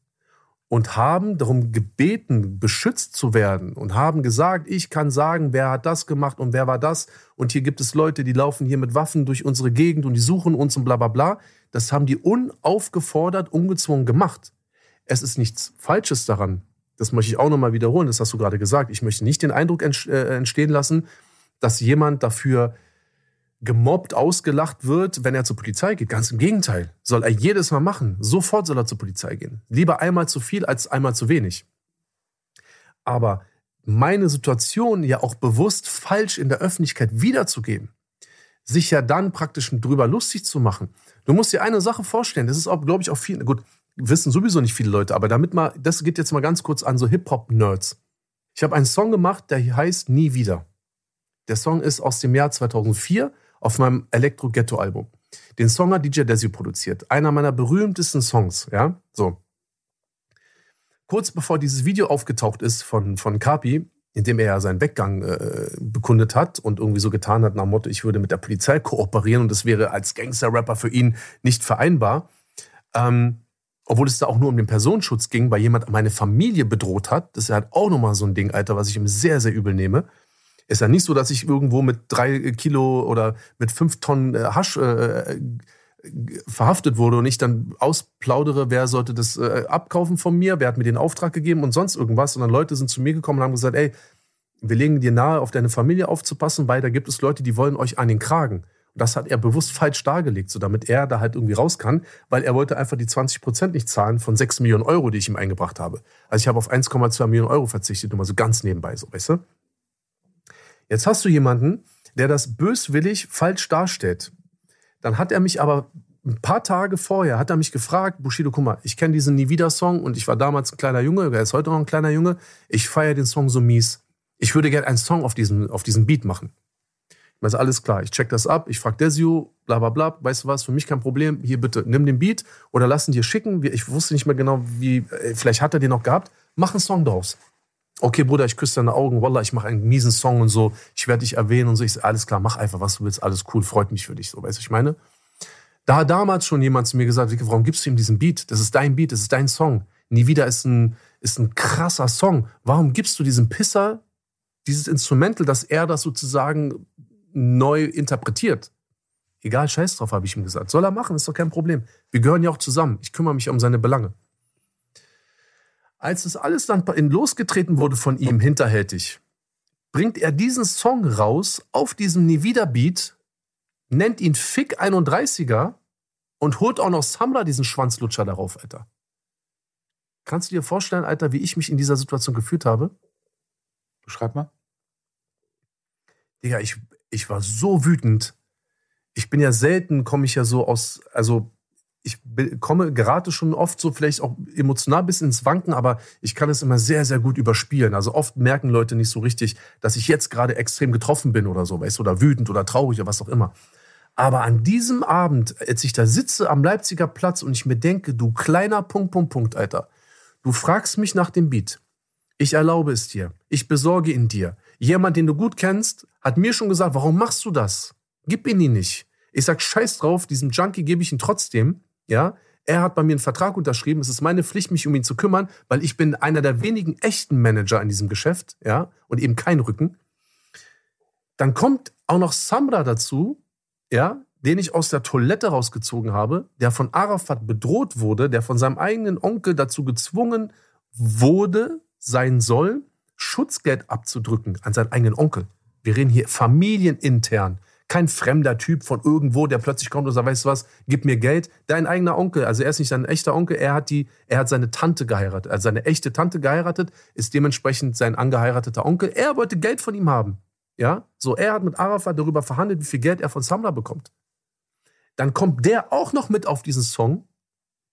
und haben darum gebeten, beschützt zu werden und haben gesagt, ich kann sagen, wer hat das gemacht und wer war das und hier gibt es Leute, die laufen hier mit Waffen durch unsere Gegend und die suchen uns und bla bla bla. Das haben die unaufgefordert, ungezwungen gemacht. Es ist nichts Falsches daran. Das möchte ich auch nochmal wiederholen, das hast du gerade gesagt. Ich möchte nicht den Eindruck äh, entstehen lassen, dass jemand dafür gemobbt, ausgelacht wird, wenn er zur Polizei geht. Ganz im Gegenteil. Soll er jedes Mal machen. Sofort soll er zur Polizei gehen. Lieber einmal zu viel als einmal zu wenig. Aber meine Situation ja auch bewusst falsch in der Öffentlichkeit wiederzugeben, sich ja dann praktisch drüber lustig zu machen. Du musst dir eine Sache vorstellen, das ist auch, glaube ich, auch viel, gut, wissen sowieso nicht viele Leute, aber damit mal, das geht jetzt mal ganz kurz an so Hip-Hop-Nerds. Ich habe einen Song gemacht, der heißt Nie wieder. Der Song ist aus dem Jahr 2004 auf meinem Elektro-Ghetto-Album. Den Song hat DJ Desi produziert. Einer meiner berühmtesten Songs, ja? So. Kurz bevor dieses Video aufgetaucht ist von, von Kapi, in dem er ja seinen Weggang äh, bekundet hat und irgendwie so getan hat nach dem Motto, ich würde mit der Polizei kooperieren und das wäre als Gangster-Rapper für ihn nicht vereinbar. Ähm, obwohl es da auch nur um den Personenschutz ging, weil jemand meine Familie bedroht hat. Das ist halt auch nochmal so ein Ding, Alter, was ich ihm sehr, sehr übel nehme. Ist ja nicht so, dass ich irgendwo mit drei Kilo oder mit fünf Tonnen äh, Hasch äh, verhaftet wurde und ich dann ausplaudere, wer sollte das äh, abkaufen von mir, wer hat mir den Auftrag gegeben und sonst irgendwas, sondern Leute sind zu mir gekommen und haben gesagt, ey, wir legen dir nahe, auf deine Familie aufzupassen, weil da gibt es Leute, die wollen euch an den Kragen. Und das hat er bewusst falsch dargelegt, so damit er da halt irgendwie raus kann, weil er wollte einfach die 20 Prozent nicht zahlen von 6 Millionen Euro, die ich ihm eingebracht habe. Also ich habe auf 1,2 Millionen Euro verzichtet, nur mal so ganz nebenbei, so, weißt du? Jetzt hast du jemanden, der das böswillig falsch darstellt. Dann hat er mich aber ein paar Tage vorher, hat er mich gefragt, Bushido, guck mal, ich kenne diesen Nie wieder Song und ich war damals ein kleiner Junge, er ist heute noch ein kleiner Junge. Ich feiere den Song so mies. Ich würde gerne einen Song auf diesem, auf diesem Beat machen. Ich meine, alles klar, ich check das ab, ich frag Desio, bla bla bla, weißt du was, für mich kein Problem, hier bitte, nimm den Beat oder lass ihn dir schicken. Ich wusste nicht mehr genau, wie, äh, vielleicht hat er den noch gehabt, mach einen Song draus. Okay, Bruder, ich küsse deine Augen, Wallah, ich mache einen miesen Song und so, ich werde dich erwähnen und so. Ich sag, alles klar, mach einfach, was du willst, alles cool, freut mich für dich, so, weißt du, ich meine? Da hat damals schon jemand zu mir gesagt, warum gibst du ihm diesen Beat? Das ist dein Beat, das ist dein Song. Nie wieder ist ein, ist ein krasser Song. Warum gibst du diesem Pisser dieses Instrumental, dass er das sozusagen neu interpretiert? Egal, scheiß drauf, habe ich ihm gesagt. Soll er machen, ist doch kein Problem. Wir gehören ja auch zusammen. Ich kümmere mich um seine Belange. Als das alles dann losgetreten wurde von ihm hinterhältig, bringt er diesen Song raus auf diesem Nie wieder Beat, nennt ihn Fick 31er und holt auch noch Samra diesen Schwanzlutscher darauf, Alter. Kannst du dir vorstellen, Alter, wie ich mich in dieser Situation gefühlt habe? Beschreib mal. Digga, ich, ich war so wütend. Ich bin ja selten, komme ich ja so aus, also ich komme, gerate schon oft so vielleicht auch emotional bis ins Wanken, aber ich kann es immer sehr, sehr gut überspielen. Also oft merken Leute nicht so richtig, dass ich jetzt gerade extrem getroffen bin oder so, weißt du, oder wütend oder traurig oder was auch immer. Aber an diesem Abend, als ich da sitze am Leipziger Platz und ich mir denke, du kleiner Punkt, Punkt, Punkt, Alter, du fragst mich nach dem Beat. Ich erlaube es dir. Ich besorge ihn dir. Jemand, den du gut kennst, hat mir schon gesagt, warum machst du das? Gib ihn ihn nicht. Ich sag, scheiß drauf, diesem Junkie gebe ich ihn trotzdem, ja. Er hat bei mir einen Vertrag unterschrieben. Es ist meine Pflicht, mich um ihn zu kümmern, weil ich bin einer der wenigen echten Manager in diesem Geschäft, ja, und eben kein Rücken. Dann kommt auch noch Samra dazu, ja, den ich aus der Toilette rausgezogen habe, der von Arafat bedroht wurde, der von seinem eigenen Onkel dazu gezwungen wurde, sein soll, Schutzgeld abzudrücken an seinen eigenen Onkel. Wir reden hier familienintern. Kein fremder Typ von irgendwo, der plötzlich kommt und sagt, weißt du was, gib mir Geld. Dein eigener Onkel, also er ist nicht sein echter Onkel, er hat die, er hat seine Tante geheiratet, also seine echte Tante geheiratet, ist dementsprechend sein angeheirateter Onkel. Er wollte Geld von ihm haben. Ja, so er hat mit Arafat darüber verhandelt, wie viel Geld er von Samra bekommt. Dann kommt der auch noch mit auf diesen Song,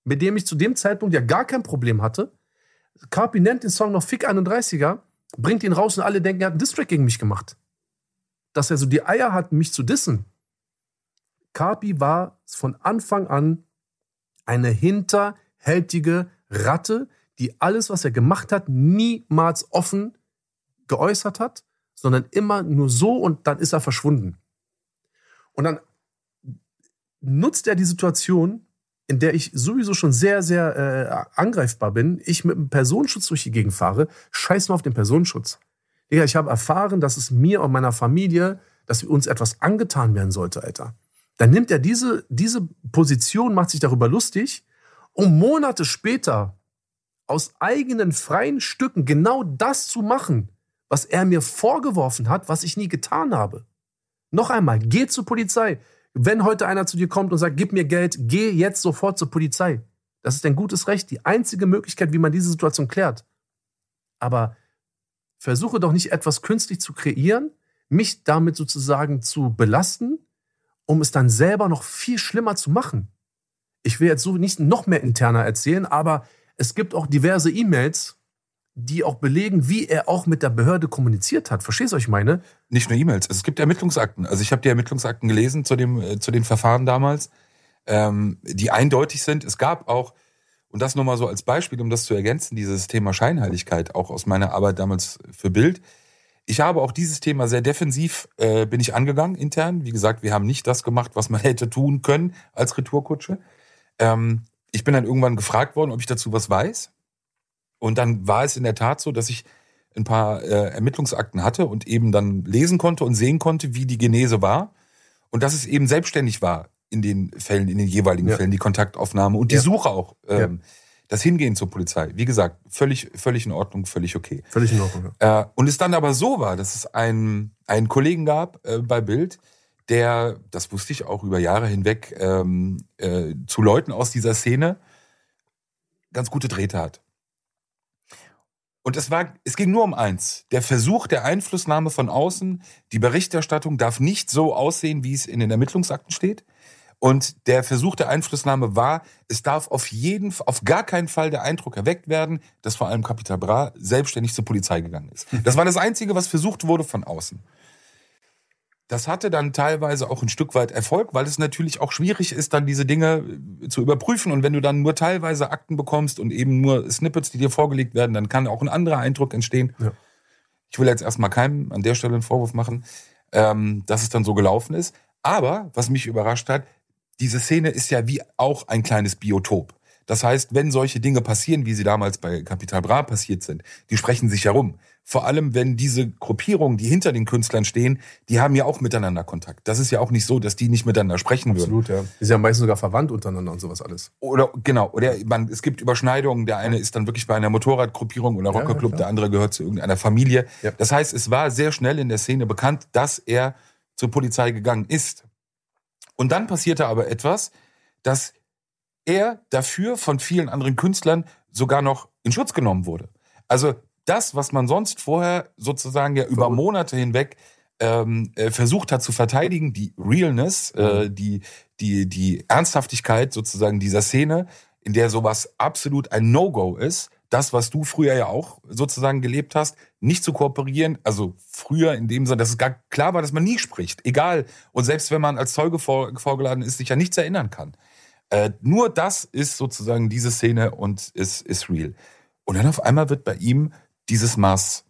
mit dem ich zu dem Zeitpunkt ja gar kein Problem hatte. Carpi nennt den Song noch Fick 31er, bringt ihn raus und alle denken, er hat einen Distrack gegen mich gemacht dass er so die Eier hat, mich zu dissen. Carpi war von Anfang an eine hinterhältige Ratte, die alles, was er gemacht hat, niemals offen geäußert hat, sondern immer nur so und dann ist er verschwunden. Und dann nutzt er die Situation, in der ich sowieso schon sehr, sehr äh, angreifbar bin, ich mit einem Personenschutz durch die Gegend fahre, scheiß mal auf den Personenschutz. Digga, ich habe erfahren, dass es mir und meiner Familie, dass uns etwas angetan werden sollte, Alter. Dann nimmt er diese, diese Position, macht sich darüber lustig, um Monate später aus eigenen freien Stücken genau das zu machen, was er mir vorgeworfen hat, was ich nie getan habe. Noch einmal, geh zur Polizei. Wenn heute einer zu dir kommt und sagt, gib mir Geld, geh jetzt sofort zur Polizei. Das ist ein gutes Recht, die einzige Möglichkeit, wie man diese Situation klärt. Aber versuche doch nicht etwas künstlich zu kreieren, mich damit sozusagen zu belasten, um es dann selber noch viel schlimmer zu machen. Ich will jetzt so nicht noch mehr interner erzählen, aber es gibt auch diverse E-Mails, die auch belegen, wie er auch mit der Behörde kommuniziert hat. Verstehst du, was ich meine? Nicht nur E-Mails. Es gibt Ermittlungsakten. Also ich habe die Ermittlungsakten gelesen zu, dem, äh, zu den Verfahren damals, ähm, die eindeutig sind. Es gab auch und das nochmal so als Beispiel, um das zu ergänzen, dieses Thema Scheinheiligkeit, auch aus meiner Arbeit damals für Bild. Ich habe auch dieses Thema sehr defensiv, äh, bin ich angegangen intern. Wie gesagt, wir haben nicht das gemacht, was man hätte tun können als Retourkutsche. Ähm, ich bin dann irgendwann gefragt worden, ob ich dazu was weiß. Und dann war es in der Tat so, dass ich ein paar äh, Ermittlungsakten hatte und eben dann lesen konnte und sehen konnte, wie die Genese war. Und dass es eben selbstständig war in den Fällen, in den jeweiligen ja. Fällen, die Kontaktaufnahme und die ja. Suche auch. Ähm, ja. Das Hingehen zur Polizei. Wie gesagt, völlig, völlig in Ordnung, völlig okay. Völlig in Ordnung. Ja. Äh, und es dann aber so war, dass es einen, einen Kollegen gab äh, bei Bild, der, das wusste ich auch über Jahre hinweg, ähm, äh, zu Leuten aus dieser Szene ganz gute Drähte hat. Und es war, es ging nur um eins. Der Versuch der Einflussnahme von außen, die Berichterstattung darf nicht so aussehen, wie es in den Ermittlungsakten steht. Und der Versuch der Einflussnahme war, es darf auf jeden, auf gar keinen Fall der Eindruck erweckt werden, dass vor allem Capital Bra selbstständig zur Polizei gegangen ist. Das war das Einzige, was versucht wurde von außen. Das hatte dann teilweise auch ein Stück weit Erfolg, weil es natürlich auch schwierig ist, dann diese Dinge äh, zu überprüfen. Und wenn du dann nur teilweise Akten bekommst und eben nur Snippets, die dir vorgelegt werden, dann kann auch ein anderer Eindruck entstehen. Ja. Ich will jetzt erstmal keinem an der Stelle einen Vorwurf machen, ähm, dass es dann so gelaufen ist. Aber was mich überrascht hat, diese Szene ist ja wie auch ein kleines Biotop. Das heißt, wenn solche Dinge passieren, wie sie damals bei Capital Bra passiert sind, die sprechen sich herum. Vor allem, wenn diese Gruppierungen, die hinter den Künstlern stehen, die haben ja auch miteinander Kontakt. Das ist ja auch nicht so, dass die nicht miteinander sprechen Absolut, würden. Absolut, ja. Die sind ja meistens sogar verwandt untereinander und sowas alles. Oder genau, oder man, es gibt Überschneidungen. Der eine ist dann wirklich bei einer Motorradgruppierung oder Rockerclub, ja, der andere gehört zu irgendeiner Familie. Ja. Das heißt, es war sehr schnell in der Szene bekannt, dass er zur Polizei gegangen ist. Und dann passierte aber etwas, dass er dafür von vielen anderen Künstlern sogar noch in Schutz genommen wurde. Also das, was man sonst vorher sozusagen ja über Monate hinweg ähm, äh, versucht hat zu verteidigen, die Realness, äh, die, die, die Ernsthaftigkeit sozusagen dieser Szene, in der sowas absolut ein No-Go ist, das, was du früher ja auch sozusagen gelebt hast, nicht zu kooperieren. Also früher in dem Sinne, dass es gar klar war, dass man nie spricht. Egal. Und selbst wenn man als Zeuge vor, vorgeladen ist, sich ja nichts erinnern kann. Äh, nur das ist sozusagen diese Szene und ist, ist real. Und dann auf einmal wird bei ihm dieses Maß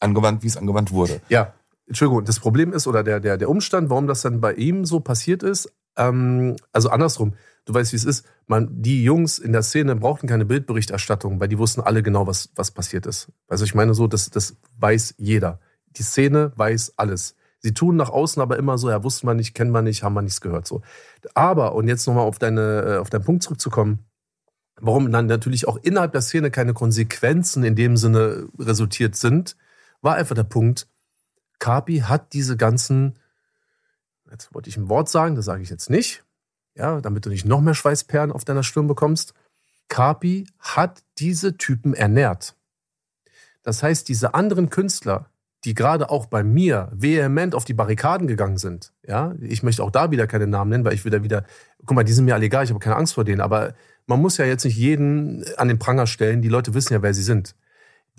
angewandt, wie es angewandt wurde. Ja. Entschuldigung, das Problem ist, oder der, der, der Umstand, warum das dann bei ihm so passiert ist, ähm, also andersrum, du weißt, wie es ist, man, die Jungs in der Szene brauchten keine Bildberichterstattung, weil die wussten alle genau, was, was passiert ist. Also ich meine so, das, das weiß jeder. Die Szene weiß alles. Sie tun nach außen aber immer so, ja, wussten wir nicht, kennen wir nicht, haben wir nichts gehört. So. Aber, und jetzt nochmal auf, deine, äh, auf deinen Punkt zurückzukommen, warum dann natürlich auch innerhalb der Szene keine Konsequenzen in dem Sinne resultiert sind, war einfach der Punkt, Kapi hat diese ganzen, jetzt wollte ich ein Wort sagen, das sage ich jetzt nicht, ja, damit du nicht noch mehr Schweißperlen auf deiner Stirn bekommst. Kapi hat diese Typen ernährt. Das heißt, diese anderen Künstler, die gerade auch bei mir vehement auf die Barrikaden gegangen sind, ja, ich möchte auch da wieder keine Namen nennen, weil ich wieder wieder, guck mal, die sind mir alle egal, ich habe keine Angst vor denen, aber man muss ja jetzt nicht jeden an den Pranger stellen, die Leute wissen ja, wer sie sind.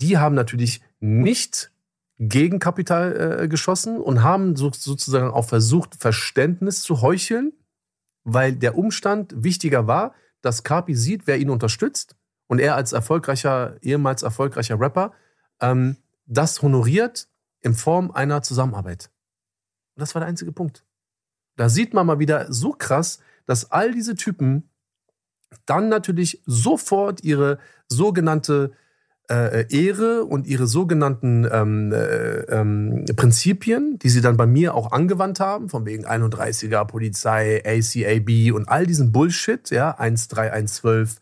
Die haben natürlich nicht gegen Kapital äh, geschossen und haben so, sozusagen auch versucht, Verständnis zu heucheln, weil der Umstand wichtiger war, dass Kapi sieht, wer ihn unterstützt und er als erfolgreicher, ehemals erfolgreicher Rapper ähm, das honoriert in Form einer Zusammenarbeit. Und das war der einzige Punkt. Da sieht man mal wieder so krass, dass all diese Typen dann natürlich sofort ihre sogenannte äh, Ehre und ihre sogenannten ähm, äh, ähm, Prinzipien, die sie dann bei mir auch angewandt haben, von wegen 31er Polizei, ACAB und all diesen Bullshit, ja, 13112,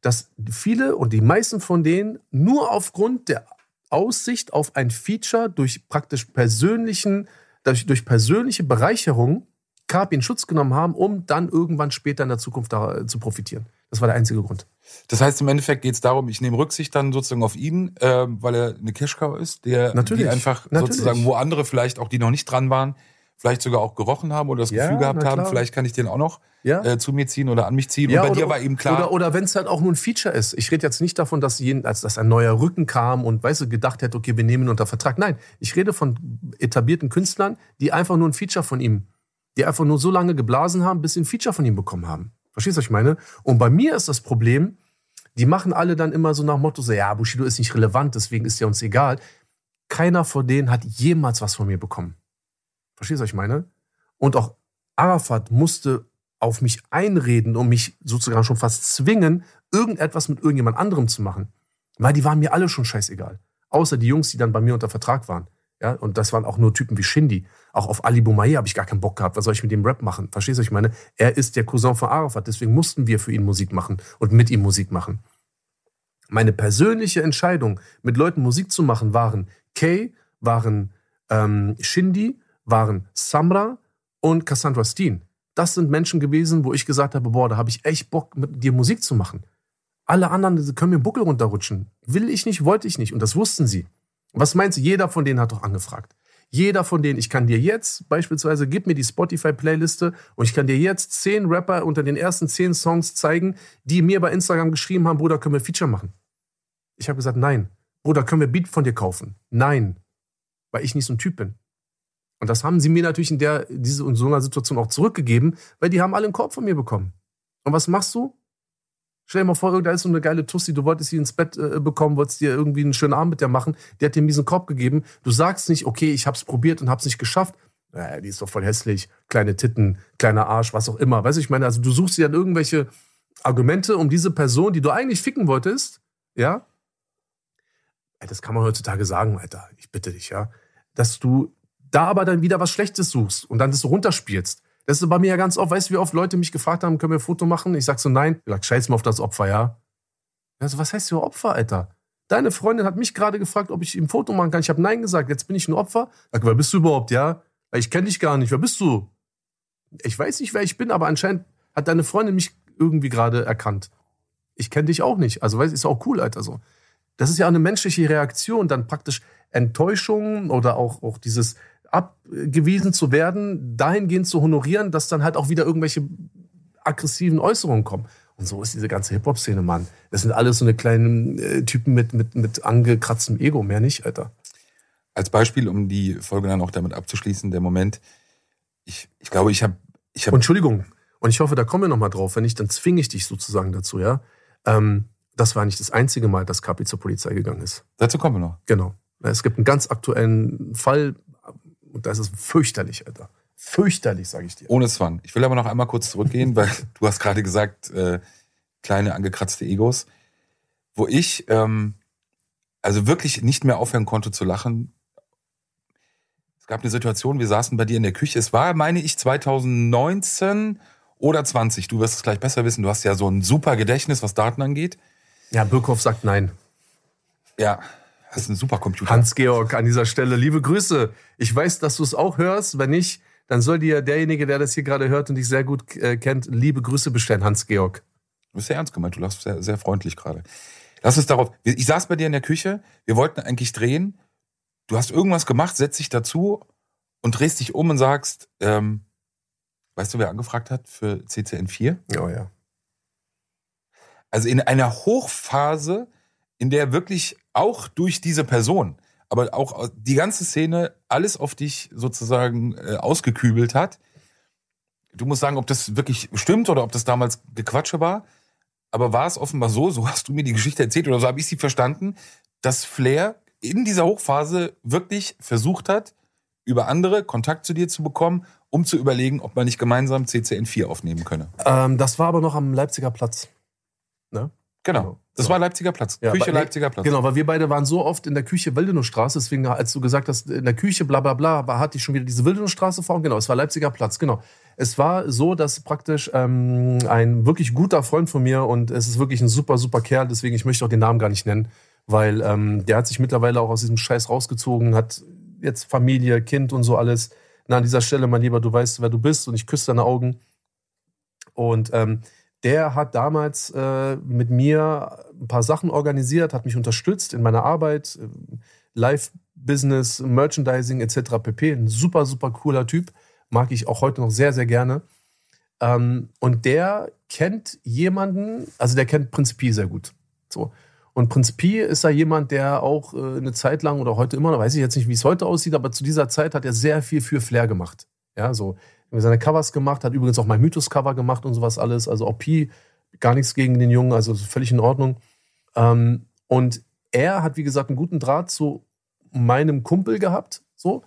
dass viele und die meisten von denen nur aufgrund der Aussicht auf ein Feature durch praktisch persönlichen, durch, durch persönliche Bereicherung Carpi in Schutz genommen haben, um dann irgendwann später in der Zukunft da, äh, zu profitieren. Das war der einzige Grund. Das heißt, im Endeffekt geht es darum, ich nehme Rücksicht dann sozusagen auf ihn, äh, weil er eine Cashcow ist, der Natürlich. die einfach Natürlich. sozusagen, wo andere vielleicht auch, die noch nicht dran waren, vielleicht sogar auch gerochen haben oder das Ja, Gefühl gehabt haben, vielleicht kann ich den auch noch Ja. äh, zu mir ziehen oder an mich ziehen. Ja, und bei oder- dir war eben klar, Oder, oder wenn es halt auch nur ein Feature ist. Ich rede jetzt nicht davon, dass, jeden, als dass ein neuer Rücken kam und weißt du, gedacht hätte, okay, wir nehmen ihn unter Vertrag. Nein, ich rede von etablierten Künstlern, die einfach nur ein Feature von ihm, die einfach nur so lange geblasen haben, bis sie ein Feature von ihm bekommen haben. Verstehst du, was ich meine? Und bei mir ist das Problem, die machen alle dann immer so nach Motto, so, ja, Bushido ist nicht relevant, deswegen ist ja uns egal. Keiner von denen hat jemals was von mir bekommen. Verstehst du, was ich meine? Und auch Arafat musste auf mich einreden und mich sozusagen schon fast zwingen, irgendetwas mit irgendjemand anderem zu machen. Weil die waren mir alle schon scheißegal. Außer die Jungs, die dann bei mir unter Vertrag waren. Ja, und das waren auch nur Typen wie Shindy. Auch auf Ali Boumaier habe ich gar keinen Bock gehabt. Was soll ich mit dem Rap machen? Verstehst du, was ich meine? Er ist der Cousin von Arafat. Deswegen mussten wir für ihn Musik machen und mit ihm Musik machen. Meine persönliche Entscheidung, mit Leuten Musik zu machen, waren Kay, waren ähm, Shindy, waren Samra und Cassandra Steen. Das sind Menschen gewesen, wo ich gesagt habe, boah, da habe ich echt Bock, mit dir Musik zu machen. Alle anderen können mir den Buckel runterrutschen. Will ich nicht, wollte ich nicht. Und das wussten sie. Was meinst du? Jeder von denen hat doch angefragt. Jeder von denen, ich kann dir jetzt beispielsweise, gib mir die Spotify-Playliste und ich kann dir jetzt zehn Rapper unter den ersten zehn Songs zeigen, die mir bei Instagram geschrieben haben, Bruder, können wir Feature machen? Ich habe gesagt, nein. Bruder, können wir Beat von dir kaufen? Nein. Weil ich nicht so ein Typ bin. Und das haben sie mir natürlich in der, diese, in so einer Situation auch zurückgegeben, weil die haben alle einen Korb von mir bekommen. Und was machst du? Stell dir mal vor, da ist so eine geile Tussi, du wolltest sie ins Bett äh, bekommen, wolltest dir irgendwie einen schönen Abend mit der machen, der hat dir einen miesen Korb gegeben. Du sagst nicht, okay, ich hab's probiert und hab's nicht geschafft. Äh, die ist doch voll hässlich, kleine Titten, kleiner Arsch, was auch immer. Weißt du, ich meine, also du suchst dir dann irgendwelche Argumente, um diese Person, die du eigentlich ficken wolltest, ja, das kann man heutzutage sagen, Alter, ich bitte dich, ja, dass du da aber dann wieder was Schlechtes suchst und dann das runterspielst. Das ist bei mir ja ganz oft, weißt du, wie oft Leute mich gefragt haben, können wir ein Foto machen? Ich sag so, nein. Ich sag, scheiß mal auf das Opfer, ja. Also, was heißt hier Opfer, Alter? Deine Freundin hat mich gerade gefragt, ob ich ihm ein Foto machen kann. Ich habe nein gesagt. Jetzt bin ich ein Opfer. Sag, wer bist du überhaupt, ja? Ich kenne dich gar nicht. Wer bist du? Ich weiß nicht, wer ich bin, aber anscheinend hat deine Freundin mich irgendwie gerade erkannt. Ich kenne dich auch nicht. Also, weißt du, ist auch cool, Alter, so. Das ist ja eine menschliche Reaktion, dann praktisch Enttäuschung oder auch, auch dieses abgewiesen zu werden, dahingehend zu honorieren, dass dann halt auch wieder irgendwelche aggressiven Äußerungen kommen. Und so ist diese ganze Hip-Hop-Szene, Mann. Das sind alles so eine kleinen äh, Typen mit, mit, mit angekratztem Ego, mehr nicht, Alter. als Beispiel, um die Folge dann auch damit abzuschließen, der Moment, ich, ich glaube, ich habe ich hab, Entschuldigung, und ich hoffe, da kommen wir nochmal drauf. Wenn nicht, dann zwinge ich dich sozusagen dazu, ja. Ähm, das war nicht das einzige Mal, dass Kapi zur Polizei gegangen ist. dazu kommen wir noch. Genau. Es gibt einen ganz aktuellen Fall, Und das ist fürchterlich, Alter. Fürchterlich, sage ich dir. Ohne Zwang. Ich will aber noch einmal kurz zurückgehen, weil du hast gerade gesagt, äh, kleine angekratzte Egos, wo ich ähm, also wirklich nicht mehr aufhören konnte zu lachen. Es gab eine Situation, wir saßen bei dir in der Küche. Es war, meine ich, 2019 oder 20. Du wirst es gleich besser wissen. Du hast ja so ein super Gedächtnis, was Daten angeht. Ja, Birkhoff sagt nein. Ja, das ist ein super Computer. Hans-Georg an dieser Stelle, liebe Grüße. Ich weiß, dass du es auch hörst. Wenn nicht, dann soll dir derjenige, der das hier gerade hört und dich sehr gut äh, kennt, liebe Grüße bestellen, Hans-Georg. Du bist sehr ernst gemeint, du lachst sehr, sehr freundlich gerade. Lass uns darauf. Ich saß bei dir in der Küche, wir wollten eigentlich drehen. Du hast irgendwas gemacht, setzt dich dazu und drehst dich um und sagst, ähm, weißt du, wer angefragt hat für CCN4? Oh ja. Also in einer Hochphase, in der wirklich auch durch diese Person, aber auch die ganze Szene alles auf dich sozusagen äh, ausgekübelt hat. Du musst sagen, ob das wirklich stimmt oder ob das damals Gequatsche war. Aber war es offenbar so, so hast du mir die Geschichte erzählt oder so habe ich sie verstanden, dass Flair in dieser Hochphase wirklich versucht hat, über andere Kontakt zu dir zu bekommen, um zu überlegen, ob man nicht gemeinsam CCN4 aufnehmen könne. Ähm, das war aber noch am Leipziger Platz. Genau. Das so. war Leipziger Platz. Ja, Küche nee, Leipziger Platz. Genau, weil wir beide waren so oft in der Küche Wildenowstraße, deswegen, als du gesagt hast, in der Küche, bla bla bla, war, hatte ich schon wieder diese Wildenowstraße vor. Genau, es war Leipziger Platz, genau. Es war so, dass praktisch ähm, ein wirklich guter Freund von mir und es ist wirklich ein super, super Kerl, deswegen ich möchte auch den Namen gar nicht nennen, weil ähm, der hat sich mittlerweile auch aus diesem Scheiß rausgezogen, hat jetzt Familie, Kind und so alles. Na, an dieser Stelle, mein Lieber, du weißt, wer du bist und ich küsse deine Augen. Und ähm, der hat damals äh, mit mir ein paar Sachen organisiert, hat mich unterstützt in meiner Arbeit, äh, Live-Business, Merchandising etc. pp. Ein super, super cooler Typ mag ich auch heute noch sehr, sehr gerne. Ähm, und der kennt jemanden, also der kennt Prinz Pi sehr gut. So. Und Prinz Pi ist da jemand, der auch äh, eine Zeit lang oder heute immer weiß ich jetzt nicht, wie es heute aussieht, aber zu dieser Zeit hat er sehr viel für Flair gemacht. Ja, so seine Covers gemacht, hat übrigens auch mein Mythos-Cover gemacht und sowas alles. Also auch Pi, gar nichts gegen den Jungen, also völlig in Ordnung. Ähm, und er hat, wie gesagt, einen guten Draht zu meinem Kumpel gehabt, so.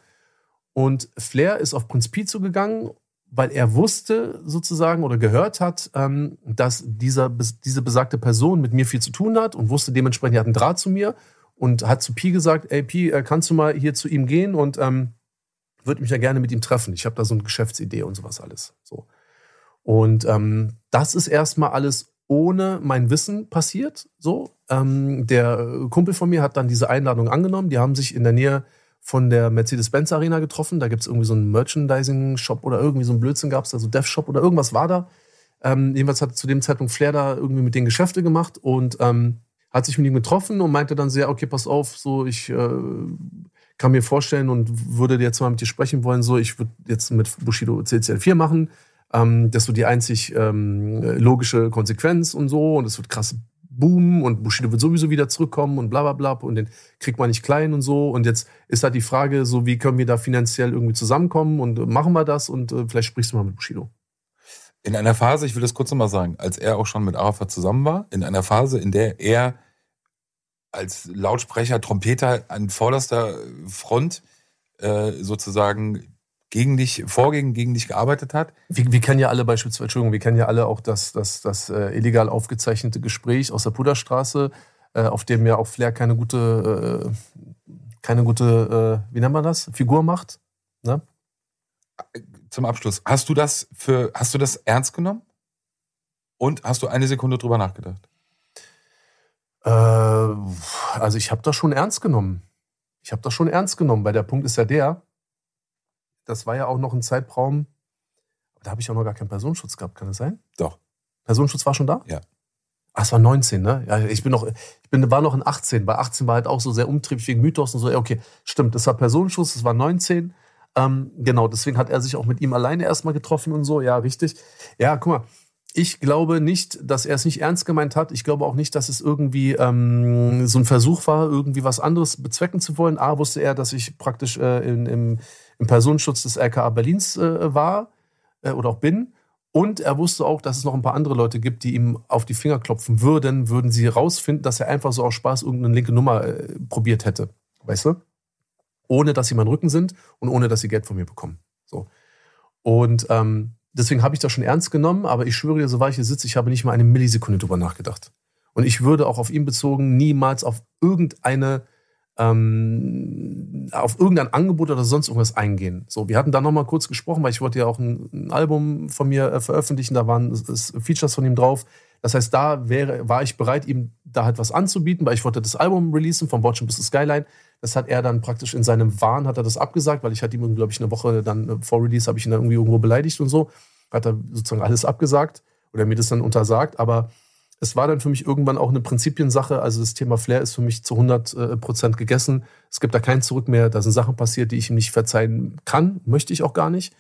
Und Flair ist auf Prinz Pi zugegangen, weil er wusste sozusagen oder gehört hat, ähm, dass dieser, diese besagte Person mit mir viel zu tun hat und wusste dementsprechend, er hat einen Draht zu mir und hat zu Pi gesagt, ey Pi, äh, kannst du mal hier zu ihm gehen und ähm, würde mich ja gerne mit ihm treffen. Ich habe da so eine Geschäftsidee und sowas alles. So. Und ähm, das ist erstmal alles ohne mein Wissen passiert. So, ähm, der Kumpel von mir hat dann diese Einladung angenommen. Die haben sich in der Nähe von der Mercedes-Benz Arena getroffen. Da gibt es irgendwie so einen Merchandising-Shop oder irgendwie so einen Blödsinn gab es, also Dev-Shop oder irgendwas war da. Ähm, jedenfalls hat zu dem Zeitpunkt Flair da irgendwie mit den Geschäfte gemacht und ähm, hat sich mit ihm getroffen und meinte dann sehr, okay, pass auf, so ich äh, kann mir vorstellen und würde jetzt mal mit dir sprechen wollen, so ich würde jetzt mit Bushido CCL4 machen. Ähm, das wird die einzig ähm, logische Konsequenz und so und es wird krass boomen und Bushido wird sowieso wieder zurückkommen und bla bla bla und den kriegt man nicht klein und so. Und jetzt ist halt die Frage, so wie können wir da finanziell irgendwie zusammenkommen und machen wir das und äh, vielleicht sprichst du mal mit Bushido. In einer Phase, ich will das kurz nochmal sagen, als er auch schon mit Arafat zusammen war, in einer Phase, in der er als Lautsprecher, Trompeter an vorderster Front äh, sozusagen gegen dich vorging, gegen dich gearbeitet hat. Wir, wir kennen ja alle beispielsweise, Entschuldigung, wir kennen ja alle auch das, das, das äh, illegal aufgezeichnete Gespräch aus der Puderstraße, äh, auf dem ja auch Flair keine gute, äh, keine gute, äh, wie nennt man das, Figur macht. Ne? Zum Abschluss, hast du das für, hast du das ernst genommen? Und hast du eine Sekunde drüber nachgedacht? Äh, also ich habe das schon ernst genommen. Ich habe das schon ernst genommen, weil der Punkt ist ja der, das war ja auch noch ein Zeitraum, da habe ich auch noch gar keinen Personenschutz gehabt, kann das sein? Doch. Personenschutz war schon da? Ja. Ach, es war 19, ne? Ja, ich bin noch, ich bin, war noch in 18. Bei 18 war halt auch so sehr umtriebig wegen Mythos und so. Okay, stimmt, das war Personenschutz, das war 19. Ähm, genau, deswegen hat er sich auch mit ihm alleine erstmal getroffen und so. Ja, richtig. Ja, guck mal, ich glaube nicht, dass er es nicht ernst gemeint hat. Ich glaube auch nicht, dass es irgendwie ähm, so ein Versuch war, irgendwie was anderes bezwecken zu wollen. A, wusste er, dass ich praktisch äh, in, im im Personenschutz des LKA Berlins äh, war äh, oder auch bin. Und er wusste auch, dass es noch ein paar andere Leute gibt, die ihm auf die Finger klopfen würden, würden sie herausfinden, dass er einfach so aus Spaß irgendeine linke Nummer äh, probiert hätte. Weißt du? ohne dass sie mein Rücken sind und ohne dass sie Geld von mir bekommen. So. Und ähm, deswegen habe ich das schon ernst genommen, aber ich schwöre dir, so war ich hier sitze, ich habe nicht mal eine Millisekunde drüber nachgedacht. Und ich würde auch auf ihn bezogen niemals auf irgendeine ähm, auf irgendein Angebot oder sonst irgendwas eingehen. So, wir hatten da nochmal kurz gesprochen, weil ich wollte ja auch ein, ein Album von mir äh, veröffentlichen, da waren es, Features von ihm drauf. Das heißt, da wäre, war ich bereit, ihm da halt was anzubieten, weil ich wollte das Album releasen, von Watching bis Skyline. Das hat er dann praktisch in seinem Wahn, hat er das abgesagt, weil ich hatte ihm, glaube ich, eine Woche dann äh, vor Release, habe ich ihn dann irgendwie irgendwo beleidigt und so. Hat er sozusagen alles abgesagt oder mir das dann untersagt. Aber es war dann für mich irgendwann auch eine Prinzipiensache. Also das Thema Flair ist für mich zu 100 äh, Prozent gegessen. Es gibt da kein Zurück mehr. Da sind Sachen passiert, die ich ihm nicht verzeihen kann, möchte ich auch gar nicht.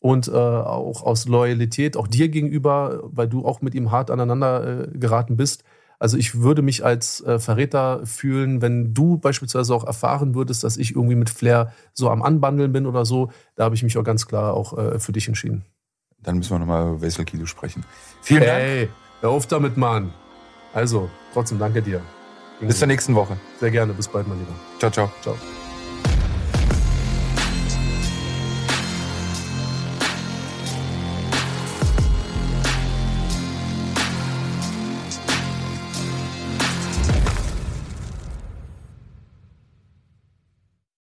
Und äh, auch aus Loyalität, auch dir gegenüber, weil du auch mit ihm hart aneinander äh, geraten bist. Also ich würde mich als äh, Verräter fühlen, wenn du beispielsweise auch erfahren würdest, dass ich irgendwie mit Flair so am Anbandeln bin oder so. Da habe ich mich auch ganz klar auch äh, für dich entschieden. Dann müssen wir nochmal über Wesel Kilo sprechen. Vielen hey, Dank. Hör auf damit, Mann. Also, trotzdem danke dir. Bis zur nächsten Woche. Sehr gerne. Bis bald, mein Lieber. Ciao, ciao. Ciao.